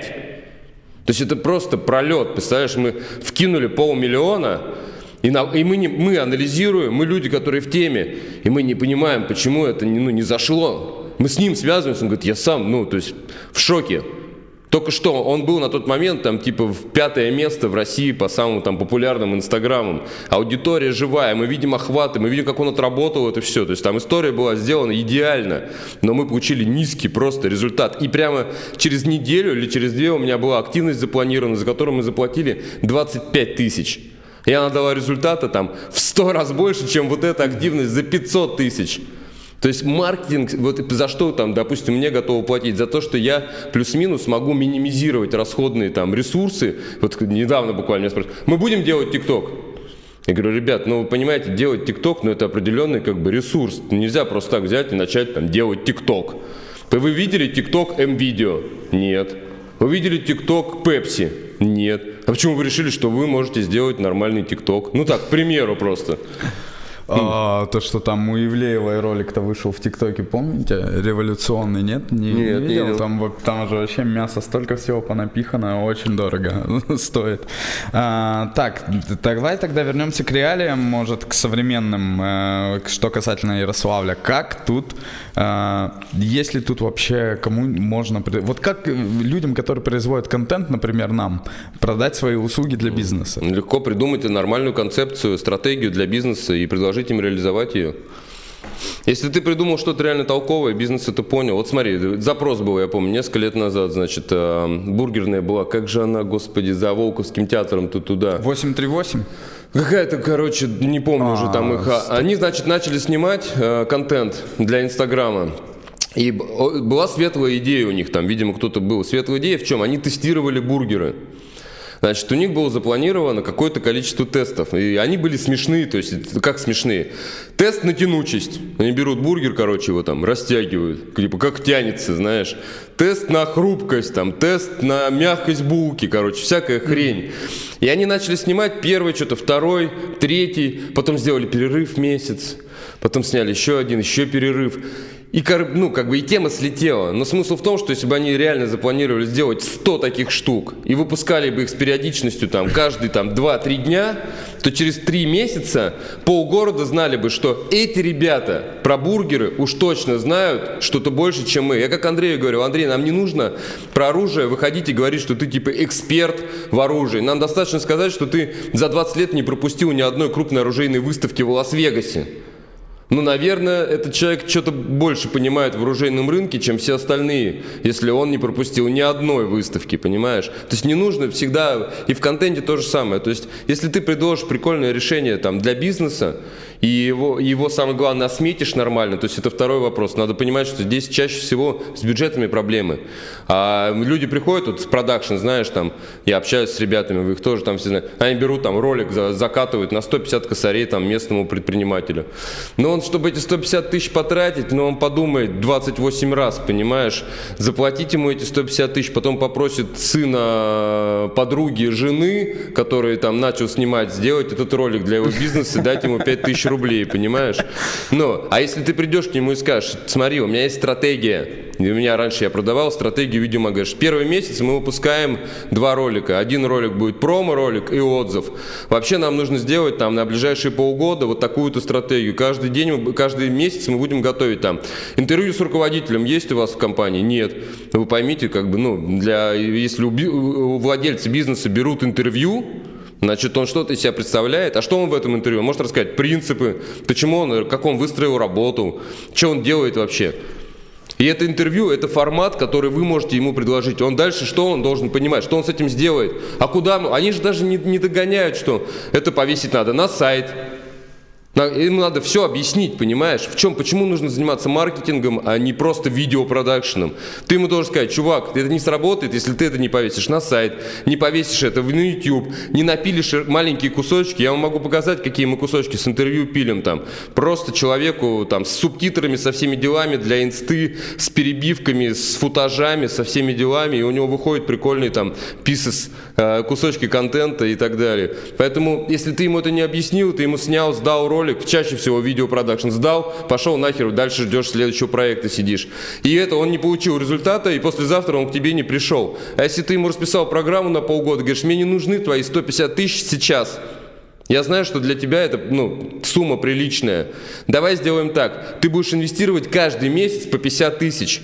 То есть это просто пролет, представляешь, мы вкинули полмиллиона, и, на, и мы, не, мы анализируем, мы люди, которые в теме, и мы не понимаем, почему это не, ну, не зашло. Мы с ним связываемся, он говорит, я сам, ну, то есть в шоке. Только что он был на тот момент там типа в пятое место в России по самым там популярным инстаграмам. Аудитория живая, мы видим охваты, мы видим, как он отработал это все. То есть там история была сделана идеально, но мы получили низкий просто результат. И прямо через неделю или через две у меня была активность запланирована, за которую мы заплатили 25 тысяч. И она дала результата там в 100 раз больше, чем вот эта активность за 500 тысяч. То есть маркетинг, вот за что там, допустим, мне готовы платить? За то, что я плюс-минус могу минимизировать расходные там ресурсы. Вот недавно буквально меня спрашивают, мы будем делать ТикТок? Я говорю, ребят, ну вы понимаете, делать ТикТок, ну это определенный как бы ресурс. Нельзя просто так взять и начать там делать ТикТок. Вы видели ТикТок М-видео? Нет. Вы видели ТикТок Пепси? Нет. А почему вы решили, что вы можете сделать нормальный ТикТок? Ну так, к примеру просто. А, то, что там у Ивлеевой ролик-то вышел в ТикТоке, помните? Революционный, нет? Не, нет, не видел? Там, там же вообще мясо столько всего понапихано, очень дорого стоит. А, так, давай тогда вернемся к реалиям, может, к современным, э, что касательно Ярославля. Как тут, э, если тут вообще кому можно... Вот как людям, которые производят контент, например, нам, продать свои услуги для бизнеса? Легко придумать нормальную концепцию, стратегию для бизнеса и предложить предложить им реализовать ее. Если ты придумал что-то реально толковое, бизнес это понял. Вот смотри, запрос был, я помню, несколько лет назад, значит, э, бургерная была, как же она, господи, за Волковским театром тут туда. 838? Какая-то, короче, не помню уже там их. а, Они, значит, начали снимать э, контент для Инстаграма. И была светлая идея у них там, видимо, кто-то был. Светлая идея в чем? Они тестировали бургеры. Значит, у них было запланировано какое-то количество тестов. И они были смешные, то есть, как смешные. Тест на тянучесть. Они берут бургер, короче, его там растягивают. Типа, как тянется, знаешь. Тест на хрупкость, там, тест на мягкость булки, короче, всякая хрень. И они начали снимать первый, что-то второй, третий, потом сделали перерыв месяц, потом сняли еще один, еще перерыв. И, ну, как бы и тема слетела. Но смысл в том, что если бы они реально запланировали сделать 100 таких штук и выпускали бы их с периодичностью там каждый там 2-3 дня, то через 3 месяца полгорода знали бы, что эти ребята про бургеры уж точно знают что-то больше, чем мы. Я как Андрею говорю, Андрей, нам не нужно про оружие выходить и говорить, что ты типа эксперт в оружии. Нам достаточно сказать, что ты за 20 лет не пропустил ни одной крупной оружейной выставки в Лас-Вегасе. Ну, наверное, этот человек что-то больше понимает в оружейном рынке, чем все остальные, если он не пропустил ни одной выставки, понимаешь? То есть не нужно всегда, и в контенте то же самое. То есть если ты предложишь прикольное решение там, для бизнеса, и его, его самое главное, осметишь нормально, то есть это второй вопрос. Надо понимать, что здесь чаще всего с бюджетами проблемы. А люди приходят вот с продакшн, знаешь, там, я общаюсь с ребятами, вы их тоже там все знаете, они берут там ролик, за- закатывают на 150 косарей там местному предпринимателю. Но он, чтобы эти 150 тысяч потратить, ну он подумает 28 раз, понимаешь, заплатить ему эти 150 тысяч, потом попросит сына подруги, жены, который там начал снимать, сделать этот ролик для его бизнеса, дать ему 5 тысяч рублей, понимаешь? Ну, а если ты придешь к нему и скажешь, смотри, у меня есть стратегия, у меня раньше я продавал стратегию видео говоришь, первый месяц мы выпускаем два ролика. Один ролик будет промо-ролик и отзыв. Вообще нам нужно сделать там на ближайшие полгода вот такую-то стратегию. Каждый день, каждый месяц мы будем готовить там. Интервью с руководителем есть у вас в компании? Нет. Вы поймите, как бы, ну, для, если у, у владельца бизнеса берут интервью, Значит, он что-то из себя представляет. А что он в этом интервью? Он может рассказать принципы, почему он, как он выстроил работу, что он делает вообще. И это интервью, это формат, который вы можете ему предложить. Он дальше что он должен понимать, что он с этим сделает. А куда? Они же даже не, не догоняют, что это повесить надо на сайт. Им надо все объяснить, понимаешь? В чем, почему нужно заниматься маркетингом, а не просто видеопродакшеном? Ты ему должен сказать, чувак, это не сработает, если ты это не повесишь на сайт, не повесишь это на YouTube, не напилишь маленькие кусочки. Я вам могу показать, какие мы кусочки с интервью пилим там. Просто человеку там с субтитрами, со всеми делами для инсты, с перебивками, с футажами, со всеми делами, и у него выходит прикольный там pieces, э, кусочки контента и так далее. Поэтому, если ты ему это не объяснил, ты ему снял, сдал ролик, чаще всего видеопродакшн сдал, пошел нахер, дальше ждешь следующего проекта, сидишь. И это он не получил результата, и послезавтра он к тебе не пришел. А если ты ему расписал программу на полгода, говоришь, мне не нужны твои 150 тысяч сейчас, я знаю, что для тебя это ну, сумма приличная. Давай сделаем так. Ты будешь инвестировать каждый месяц по 50 тысяч.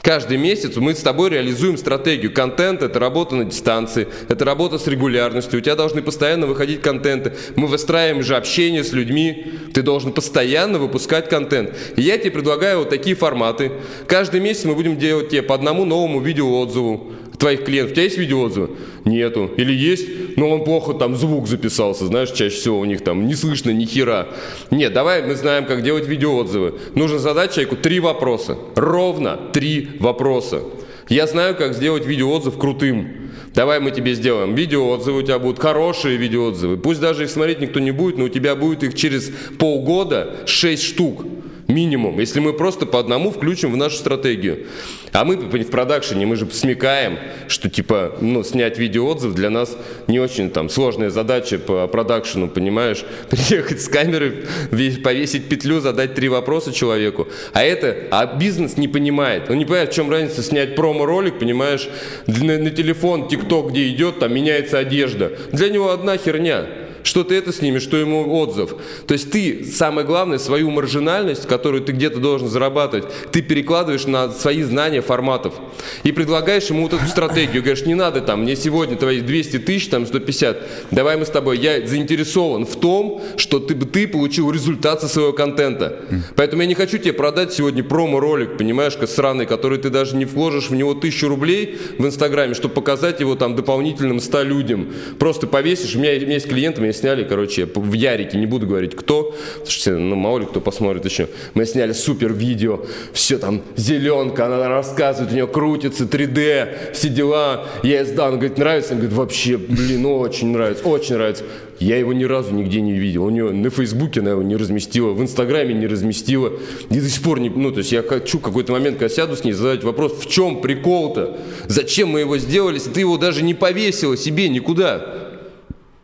Каждый месяц мы с тобой реализуем стратегию. Контент – это работа на дистанции, это работа с регулярностью. У тебя должны постоянно выходить контенты. Мы выстраиваем же общение с людьми. Ты должен постоянно выпускать контент. И я тебе предлагаю вот такие форматы. Каждый месяц мы будем делать тебе по одному новому видеоотзыву твоих клиентов. У тебя есть видеоотзывы? Нету. Или есть, но он плохо там звук записался, знаешь, чаще всего у них там не слышно ни хера. Нет, давай мы знаем, как делать видеоотзывы. Нужно задать человеку три вопроса. Ровно три вопроса. Я знаю, как сделать видеоотзыв крутым. Давай мы тебе сделаем видеоотзывы, у тебя будут хорошие видеоотзывы. Пусть даже их смотреть никто не будет, но у тебя будет их через полгода 6 штук. Минимум, если мы просто по одному включим в нашу стратегию. А мы в продакшене, мы же смекаем, что типа, ну, снять видеоотзыв для нас не очень там сложная задача по продакшену, понимаешь? Приехать с камеры, ве- повесить петлю, задать три вопроса человеку. А это, а бизнес не понимает. Он не понимает, в чем разница снять промо-ролик, понимаешь, на, на телефон, тикток, где идет, там меняется одежда. Для него одна херня. Что ты это снимешь, что ему отзыв. То есть ты, самое главное, свою маржинальность, которую ты где-то должен зарабатывать, ты перекладываешь на свои знания форматов. И предлагаешь ему вот эту стратегию. Говоришь, не надо там, мне сегодня твои 200 тысяч, там 150. Давай мы с тобой, я заинтересован в том, что ты, бы ты получил результат со своего контента. Поэтому я не хочу тебе продать сегодня промо-ролик, понимаешь, как сраный, который ты даже не вложишь в него тысячу рублей в Инстаграме, чтобы показать его там дополнительным 100 людям. Просто повесишь, у меня, у меня есть клиенты, мы сняли, короче, в Ярике, не буду говорить кто, слушайте, ну мало ли кто посмотрит еще. Мы сняли супер видео, все там, зеленка, она рассказывает, у нее крутится, 3D, все дела. Я ей сдал, он говорит, нравится? Он говорит, вообще, блин, очень нравится, очень нравится. Я его ни разу нигде не видел. У него на Фейсбуке она его не разместила, в Инстаграме не разместила. И до сих пор не... Ну, то есть я хочу какой-то момент, когда сяду с ней, задать вопрос, в чем прикол-то? Зачем мы его сделали, если ты его даже не повесила себе никуда?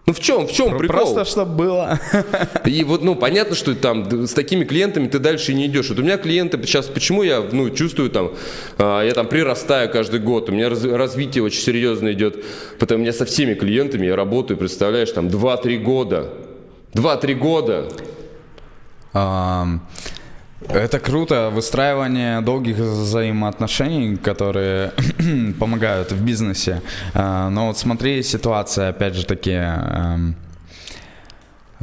Ну в чем, в чем прикол? Просто чтобы было. И вот, ну, понятно, что там с такими клиентами ты дальше не идешь. Вот у меня клиенты сейчас, почему я, ну, чувствую там, а, я там прирастаю каждый год, у меня раз, развитие очень серьезно идет, потому что у меня со всеми клиентами я работаю, представляешь, там 2-3 года. 2-3 года. Um... Это круто, выстраивание долгих взаимоотношений, которые помогают в бизнесе. А, но вот смотри, ситуация, опять же таки, эм,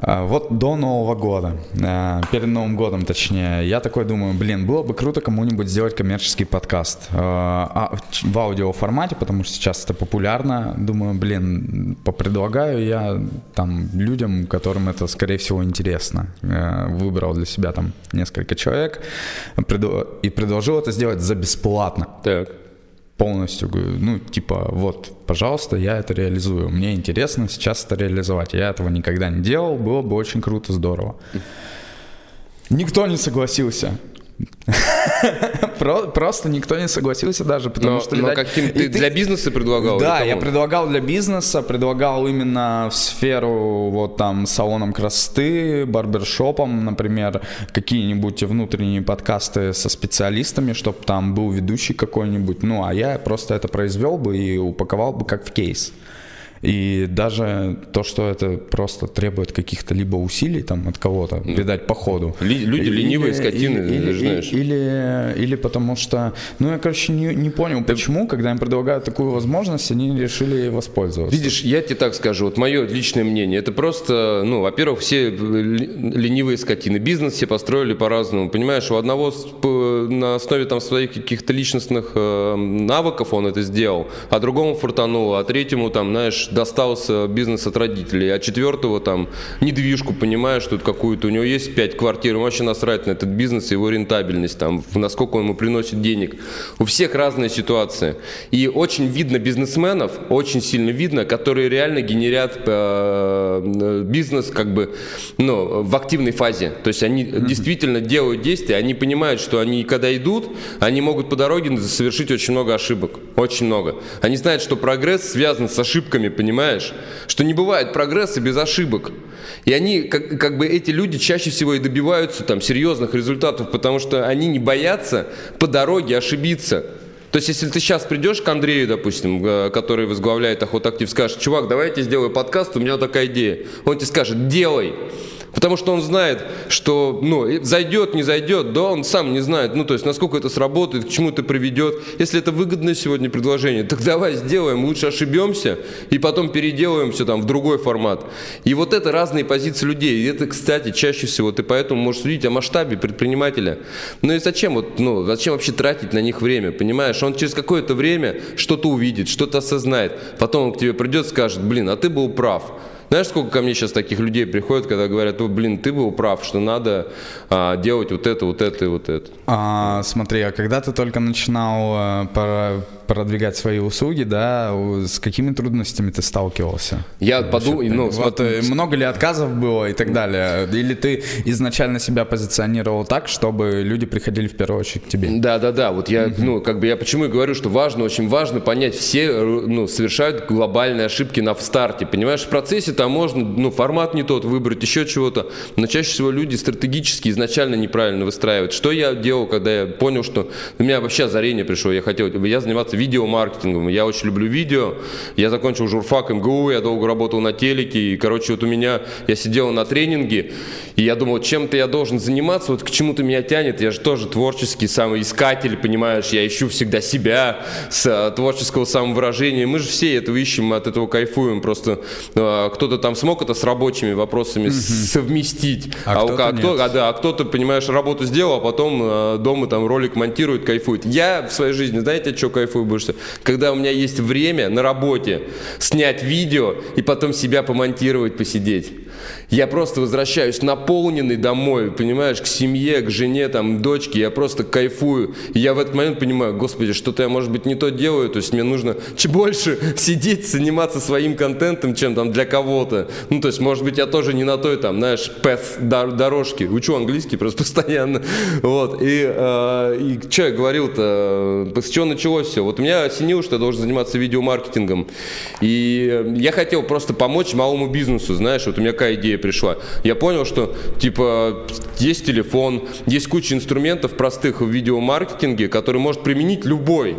вот до Нового года, а, перед Новым годом точнее, я такой думаю, блин, было бы круто кому-нибудь сделать коммерческий подкаст а, в аудио формате, потому что сейчас это популярно. Думаю, блин, попредлагаю я там людям, которым это, скорее всего, интересно. Выбрал для себя там несколько человек и предложил это сделать за бесплатно. Так полностью, ну, типа, вот, пожалуйста, я это реализую. Мне интересно сейчас это реализовать. Я этого никогда не делал, было бы очень круто, здорово. Никто не согласился. Просто никто не согласился даже, потому но, что... Но каким ты, ты для бизнеса предлагал? Да, я предлагал для бизнеса, предлагал именно в сферу вот там салоном красоты, барбершопом, например, какие-нибудь внутренние подкасты со специалистами, чтобы там был ведущий какой-нибудь, ну, а я просто это произвел бы и упаковал бы как в кейс. И даже то, что это просто требует каких-то либо усилий там от кого-то, ну, видать, по ходу. Люди или, ленивые скотины, или, или, знаешь. Или, или потому что, ну я, короче, не, не понял, почему, когда им предлагают такую возможность, они решили воспользоваться. Видишь, я тебе так скажу, вот мое личное мнение, это просто, ну, во-первых, все ленивые скотины. Бизнес все построили по-разному. Понимаешь, у одного на основе там своих каких-то личностных э, навыков он это сделал, а другому фортануло, а третьему там, знаешь, достался бизнес от родителей, а четвертого там недвижку, понимаешь, тут какую-то, у него есть пять квартир, ему вообще насрать на этот бизнес, его рентабельность, там, насколько он ему приносит денег. У всех разная ситуация. И очень видно бизнесменов, очень сильно видно, которые реально генерят э, бизнес как бы ну, в активной фазе. То есть они mm-hmm. действительно делают действия, они понимают, что они когда идут, они могут по дороге совершить очень много ошибок. Очень много. Они знают, что прогресс связан с ошибками, понимаешь? Что не бывает прогресса без ошибок. И они, как, как бы эти люди чаще всего и добиваются там серьезных результатов, потому что они не боятся по дороге ошибиться. То есть, если ты сейчас придешь к Андрею, допустим, э, который возглавляет Охот Актив, скажешь, чувак, давайте сделаю подкаст, у меня такая идея. Он тебе скажет, делай. Потому что он знает, что ну, зайдет, не зайдет, да, он сам не знает, ну, то есть, насколько это сработает, к чему это приведет. Если это выгодное сегодня предложение, так давай сделаем, лучше ошибемся и потом переделаем все там в другой формат. И вот это разные позиции людей. И это, кстати, чаще всего ты поэтому можешь судить о масштабе предпринимателя. Ну и зачем вот, ну, зачем вообще тратить на них время, понимаешь? Он через какое-то время что-то увидит, что-то осознает. Потом он к тебе придет скажет, блин, а ты был прав. Знаешь, сколько ко мне сейчас таких людей приходит, когда говорят, ну, блин, ты был прав, что надо а, делать вот это, вот это и вот это. А, смотри, а когда ты только начинал а, продвигать свои услуги, да, с какими трудностями ты сталкивался? Я подумал, ну, вот смотри... много ли отказов было и так далее? Или ты изначально себя позиционировал так, чтобы люди приходили в первую очередь к тебе? Да, да, да. Вот я, ну, как бы я почему и говорю, что важно, очень важно понять, все, ну, совершают глобальные ошибки на в старте, понимаешь? В процессе там можно, ну, формат не тот выбрать, еще чего-то, но чаще всего люди стратегически изначально неправильно выстраивают. Что я делал, когда я понял, что у меня вообще озарение пришло, я хотел, я заниматься видеомаркетингом. Я очень люблю видео. Я закончил журфак МГУ, я долго работал на телеке. И, короче, вот у меня, я сидел на тренинге, и я думал, чем-то я должен заниматься, вот к чему-то меня тянет. Я же тоже творческий самоискатель, понимаешь, я ищу всегда себя с творческого самовыражения. Мы же все этого ищем, мы от этого кайфуем. Просто э, кто-то кто-то там смог это с рабочими вопросами угу. совместить, а, а, кто-то, а, кто, а, да, а кто-то, понимаешь, работу сделал, а потом э, дома там ролик монтирует, кайфует. Я в своей жизни, знаете, что кайфую больше? Когда у меня есть время на работе снять видео и потом себя помонтировать, посидеть. Я просто возвращаюсь наполненный домой, понимаешь, к семье, к жене, там, дочке, я просто кайфую. И я в этот момент понимаю, господи, что-то я, может быть, не то делаю, то есть мне нужно больше сидеть, заниматься своим контентом, чем там для кого-то. Ну, то есть, может быть, я тоже не на той, там, знаешь, path дорожке. Учу английский просто постоянно. Вот. И, э, и что я говорил-то? С чего началось все? Вот меня осенило, что я должен заниматься видеомаркетингом. И я хотел просто помочь малому бизнесу, знаешь, вот у меня какая идея пришла. Я понял, что, типа, есть телефон, есть куча инструментов простых в видеомаркетинге, которые может применить любой.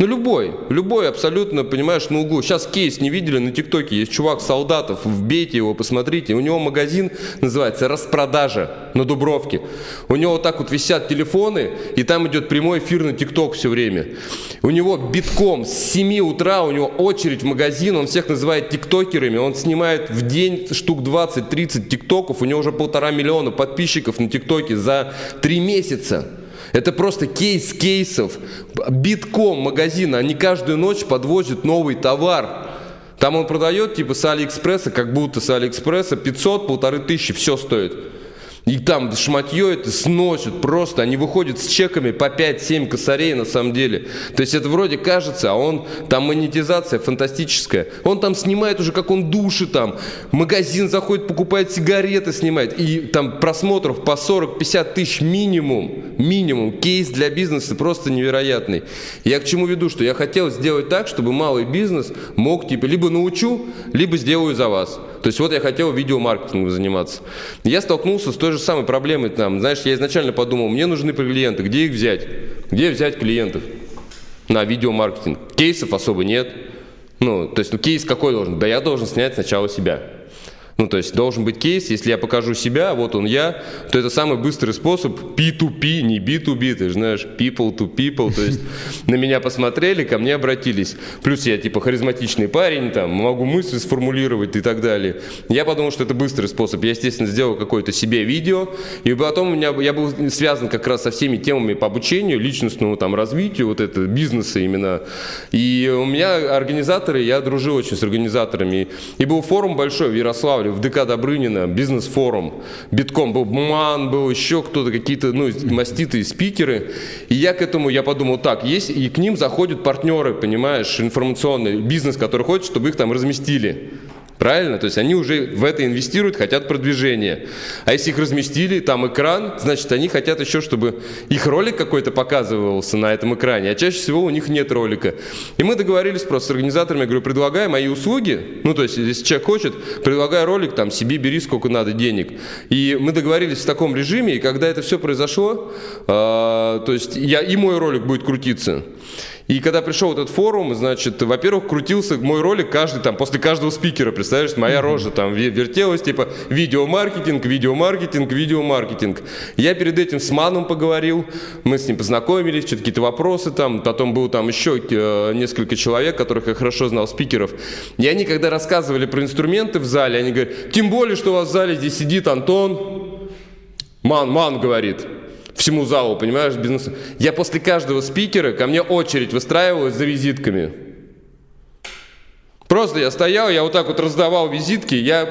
Ну, любой, любой абсолютно, понимаешь, на углу. Сейчас кейс не видели на ТикТоке, есть чувак Солдатов, вбейте его, посмотрите. У него магазин называется «Распродажа» на Дубровке. У него вот так вот висят телефоны, и там идет прямой эфир на ТикТок все время. У него битком с 7 утра, у него очередь в магазин, он всех называет тиктокерами, он снимает в день штук 20-30 тиктоков, у него уже полтора миллиона подписчиков на ТикТоке за три месяца. Это просто кейс кейсов. Битком магазина, они каждую ночь подвозят новый товар. Там он продает типа с Алиэкспресса, как будто с Алиэкспресса 500, полторы тысячи, все стоит. И там шматье это сносят просто. Они выходят с чеками по 5-7 косарей на самом деле. То есть это вроде кажется, а он там монетизация фантастическая. Он там снимает уже, как он души там. магазин заходит, покупает сигареты, снимает. И там просмотров по 40-50 тысяч минимум. Минимум. Кейс для бизнеса просто невероятный. Я к чему веду, что я хотел сделать так, чтобы малый бизнес мог типа либо научу, либо сделаю за вас. То есть вот я хотел видеомаркетингом заниматься. Я столкнулся с той же самой проблемой там. Знаешь, я изначально подумал, мне нужны клиенты, где их взять? Где взять клиентов на видеомаркетинг? Кейсов особо нет. Ну, то есть, ну, кейс какой должен? Да я должен снять сначала себя. Ну, то есть должен быть кейс, если я покажу себя, вот он я, то это самый быстрый способ P2P, не B2B, ты же знаешь, people to people, то есть на меня посмотрели, ко мне обратились. Плюс я типа харизматичный парень, там, могу мысли сформулировать и так далее. Я подумал, что это быстрый способ. Я, естественно, сделал какое-то себе видео, и потом у меня, я был связан как раз со всеми темами по обучению, личностному там развитию, вот это, бизнеса именно. И у меня организаторы, я дружил очень с организаторами, и был форум большой в Ярославле, в ДК Добрынина, бизнес-форум, битком был Ман, был еще кто-то, какие-то, ну, маститые спикеры. И я к этому, я подумал, так, есть, и к ним заходят партнеры, понимаешь, информационный бизнес, который хочет, чтобы их там разместили. Правильно? То есть они уже в это инвестируют, хотят продвижения. А если их разместили, там экран, значит они хотят еще, чтобы их ролик какой-то показывался на этом экране. А чаще всего у них нет ролика. И мы договорились просто с организаторами, говорю, предлагай мои услуги. Ну, то есть, если человек хочет, предлагай ролик, там, себе бери сколько надо денег. И мы договорились в таком режиме, и когда это все произошло, э, то есть я, и мой ролик будет крутиться. И когда пришел этот форум, значит, во-первых, крутился мой ролик каждый, там, после каждого спикера, представляешь, моя рожа там вертелась, типа, видеомаркетинг, видеомаркетинг, видеомаркетинг. Я перед этим с Маном поговорил, мы с ним познакомились, что-то какие-то вопросы там, потом был там еще э, несколько человек, которых я хорошо знал, спикеров. И они, когда рассказывали про инструменты в зале, они говорят, тем более, что у вас в зале здесь сидит Антон, Ман, Ман говорит, всему залу, понимаешь, бизнес. Я после каждого спикера, ко мне очередь выстраивалась за визитками. Просто я стоял, я вот так вот раздавал визитки, я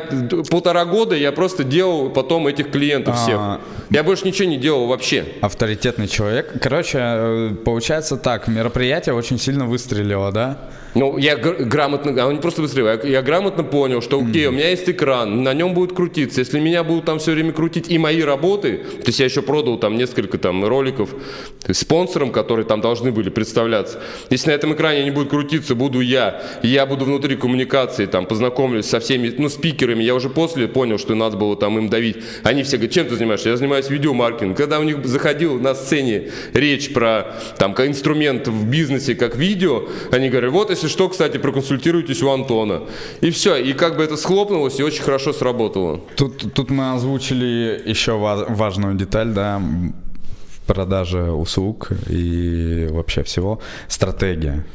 полтора года я просто делал потом этих клиентов всех. А... Я больше ничего не делал вообще. Авторитетный человек. Короче, э, получается так, мероприятие очень сильно выстрелило, да? Ну, я грамотно, а не просто быстрее, я, я грамотно понял, что, окей, у меня есть экран, на нем будет крутиться. Если меня будут там все время крутить и мои работы, то есть я еще продал там несколько там роликов спонсорам, которые там должны были представляться. Если на этом экране не будет крутиться, буду я, я буду внутри коммуникации, там, познакомлюсь со всеми, ну, спикерами, я уже после понял, что надо было там им давить. Они все говорят, чем ты занимаешься? Я занимаюсь видеомаркетингом. Когда у них заходил на сцене речь про там инструмент в бизнесе, как видео, они говорят, вот, если что, кстати, проконсультируйтесь у Антона. И все, и как бы это схлопнулось и очень хорошо сработало. Тут, тут мы озвучили еще важную деталь, да, в продаже услуг и вообще всего. Стратегия.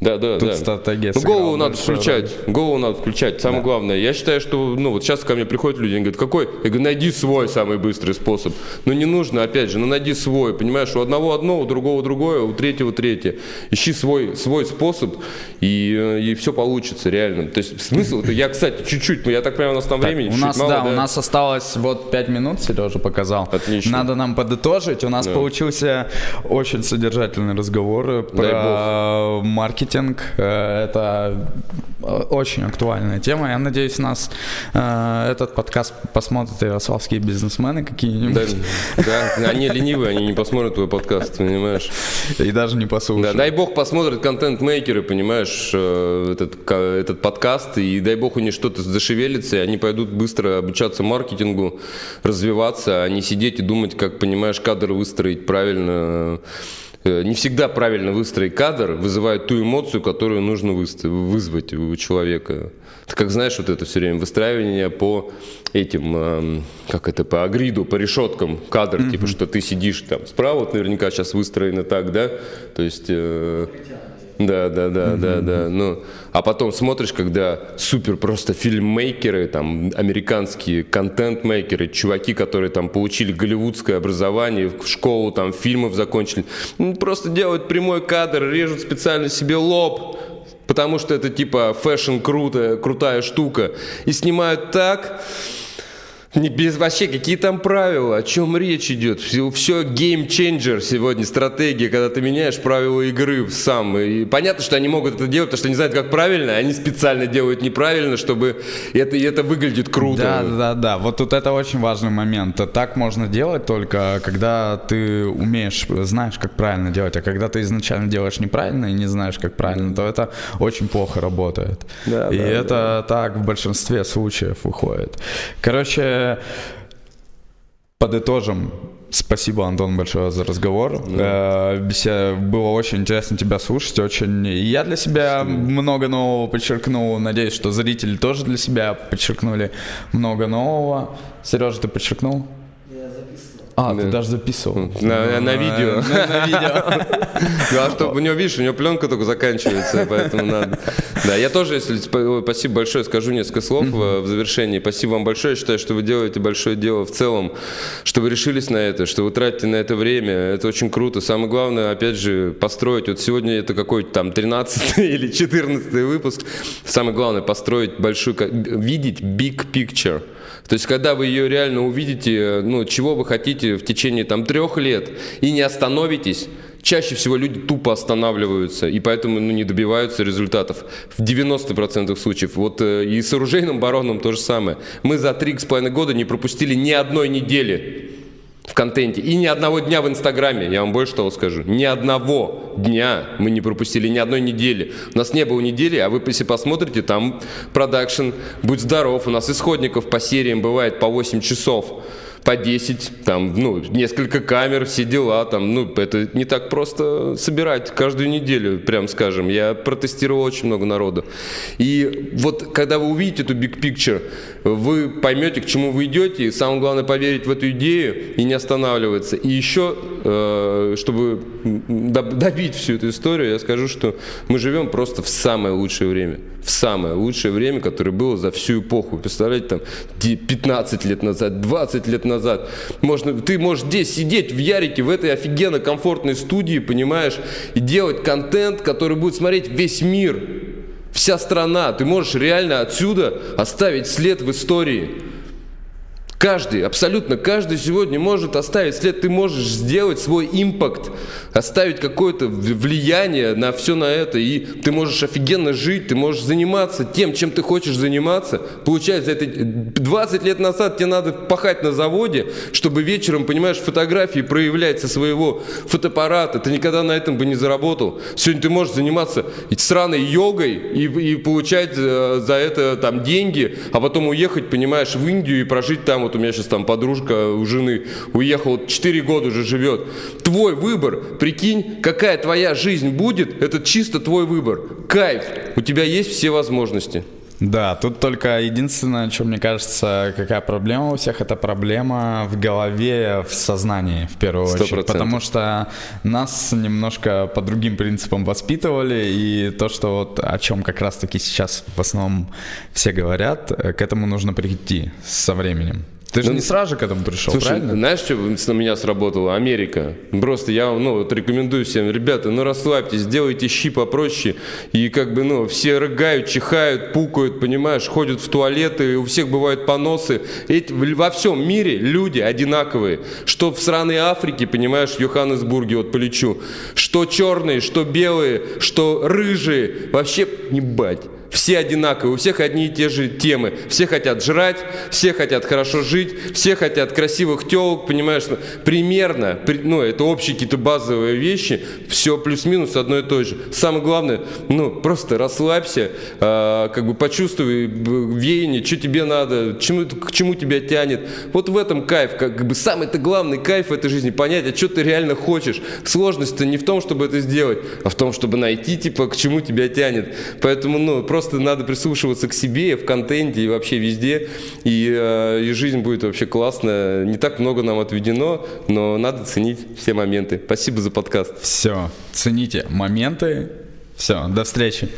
Да, да, Тут да. стратегия Ну, голову надо большую включать. Голову надо включать. Самое Да. главное. Я считаю, что, ну, вот сейчас ко мне приходят люди, они говорят, какой? Я говорю, найди свой самый быстрый способ. Но не нужно, опять же, ну, найди свой. Понимаешь, у одного одно, у другого другое, у третьего третье. Ищи свой, свой способ, и, э, и все получится, реально. То есть смысл, я, кстати, чуть-чуть, ну, я так понимаю, у нас там Так, времени у нас, мало, да, у нас осталось вот 5 минут, Сережа показал. Отлично. Надо нам подытожить. У нас Да. получился очень содержательный разговор э, про маркетинг. Э, Это очень актуальная тема. Я надеюсь, нас э, этот подкаст посмотрят ярославские бизнесмены какие-нибудь. Да, да, они ленивые, они не посмотрят твой подкаст, понимаешь? И даже не Да, послушают. дай бог посмотрят контент-мейкеры, понимаешь, э, этот, этот подкаст, и дай бог у них что-то зашевелится, и они пойдут быстро обучаться маркетингу, развиваться, а не сидеть и думать, как, понимаешь, кадр выстроить правильно. Э, Не всегда правильно выстроить кадр вызывает ту эмоцию, которую нужно вызвать у человека. Ты как знаешь, вот это все время выстраивание по этим, эм, как это, по grid у, по решеткам кадр, типа, что ты сидишь там справа, вот наверняка сейчас выстроено так, да? То есть... э, да, да, да, да, да. Ну, а потом смотришь, когда супер просто фильммейкеры, там, американские контент-мейкеры, чуваки, которые там получили голливудское образование, в школу там фильмов закончили, просто делают прямой кадр, режут специально себе лоб, потому что это типа fashion круто, крутая штука, и снимают так, без вообще, какие там правила, о чем речь идет? Все, все гейм-ченджер сегодня, стратегия, когда ты меняешь правила игры сам. И понятно, что они могут это делать, потому что они знают, как правильно, они специально делают неправильно, чтобы это, и это выглядит круто. Да, да, да. Вот тут это очень важный момент. Так можно делать только, когда ты умеешь, знаешь, как правильно делать. А когда ты изначально делаешь неправильно и не знаешь, как правильно, то это очень плохо работает. Да, и да, это так в большинстве случаев выходит. Короче, подытожим. Спасибо, Антон, большое за разговор. Э, бесе- Было очень интересно тебя слушать. Очень. Я для себя много нового подчеркнул. Надеюсь, что зрители тоже для себя подчеркнули много нового. Сережа, ты подчеркнул? А, ты Да. даже записывал. На- на видео. На, видео. Ну, а что, у него, видишь, у него пленка только заканчивается, поэтому надо. Да, я тоже, если ой, спасибо большое, скажу несколько слов э, в завершении. Спасибо вам большое. Я считаю, что вы делаете большое дело в целом, что вы решились на это, что вы тратите на это время. Это очень круто. Самое главное, опять же, построить. Вот сегодня это какой-то там 13 или 14 выпуск. Самое главное, построить большую, ка- видеть big picture. То есть, когда вы ее реально увидите, ну, чего вы хотите в течение там трех лет и не остановитесь, чаще всего люди тупо останавливаются и поэтому ну, не добиваются результатов в 90% случаев. Вот э, и с оружейным бароном то же самое. Мы за три с половиной года не пропустили ни одной недели в контенте и ни одного дня в Инстаграме, я вам больше того скажу. Ни одного дня мы не пропустили, ни одной недели. У нас не было недели, а вы если посмотрите, там продакшн, будь здоров, у нас исходников по сериям бывает по 8 часов по 10, там, ну, несколько камер, все дела, там, ну, это не так просто собирать каждую неделю, прям скажем. Я протестировал очень много народу. И вот, когда вы увидите эту big picture, вы поймете, к чему вы идете, и самое главное, поверить в эту идею и не останавливаться. И еще, э, чтобы доб- добить всю эту историю, я скажу, что мы живем просто в самое лучшее время. В самое лучшее время, которое было за всю эпоху. Представляете, там, де- 15 лет назад, 20 лет назад. Можно, ты можешь здесь сидеть в Ярике, в этой офигенно комфортной студии, понимаешь, и делать контент, который будет смотреть весь мир. Вся страна. Ты можешь реально отсюда оставить след в истории. Каждый, абсолютно каждый сегодня может оставить след. Ты можешь сделать свой импакт, оставить какое-то влияние на все на это. И ты можешь офигенно жить, ты можешь заниматься тем, чем ты хочешь заниматься. Получается, это 20 лет назад тебе надо пахать на заводе, чтобы вечером, понимаешь, фотографии проявлять со своего фотоаппарата. Ты никогда на этом бы не заработал. Сегодня ты можешь заниматься сраной йогой и, и получать э, за это там деньги, а потом уехать, понимаешь, в Индию и прожить там. Вот у меня сейчас там подружка у жены уехала, 4 года уже живет. Твой выбор, прикинь, какая твоя жизнь будет, это чисто твой выбор. Кайф, у тебя есть все возможности. Да, тут только единственное, что мне кажется, какая проблема у всех, это проблема в голове, в сознании в первую 100%. очередь. Потому что нас немножко по другим принципам воспитывали, и то, что вот о чем как раз-таки сейчас в основном все говорят, э, к этому нужно прийти со временем. Ты же ну, не сразу же к этому пришел, слушай, правильно? знаешь, что на меня сработало? Америка. Просто я, ну, вот рекомендую всем, ребята, ну, расслабьтесь, сделайте щи попроще. И как бы, ну, все рыгают, чихают, пукают, понимаешь, ходят в туалеты, у всех бывают поносы. Эти, во всем мире люди одинаковые. Что в сраной Африке, понимаешь, в Йоханнесбурге, вот полечу. Что черные, что белые, что рыжие. Вообще, не бать. Все одинаковые, у всех одни и те же темы. Все хотят жрать, все хотят хорошо жить, все хотят красивых телок, понимаешь? Примерно, ну, это общие какие-то базовые вещи, все плюс-минус одно и то же. Самое главное, ну, просто расслабься, э, как бы почувствуй веяние, что тебе надо, чему, к чему тебя тянет. Вот в этом кайф, как бы самый-то главный кайф в этой жизни, понять, а что ты реально хочешь. Сложность-то не в том, чтобы это сделать, а в том, чтобы найти, типа, к чему тебя тянет. Поэтому, ну, просто просто надо прислушиваться к себе в контенте и вообще везде, и, э, и жизнь будет вообще классная. Не так много нам отведено, но надо ценить все моменты. Спасибо за подкаст. Все, цените моменты. Все, до встречи.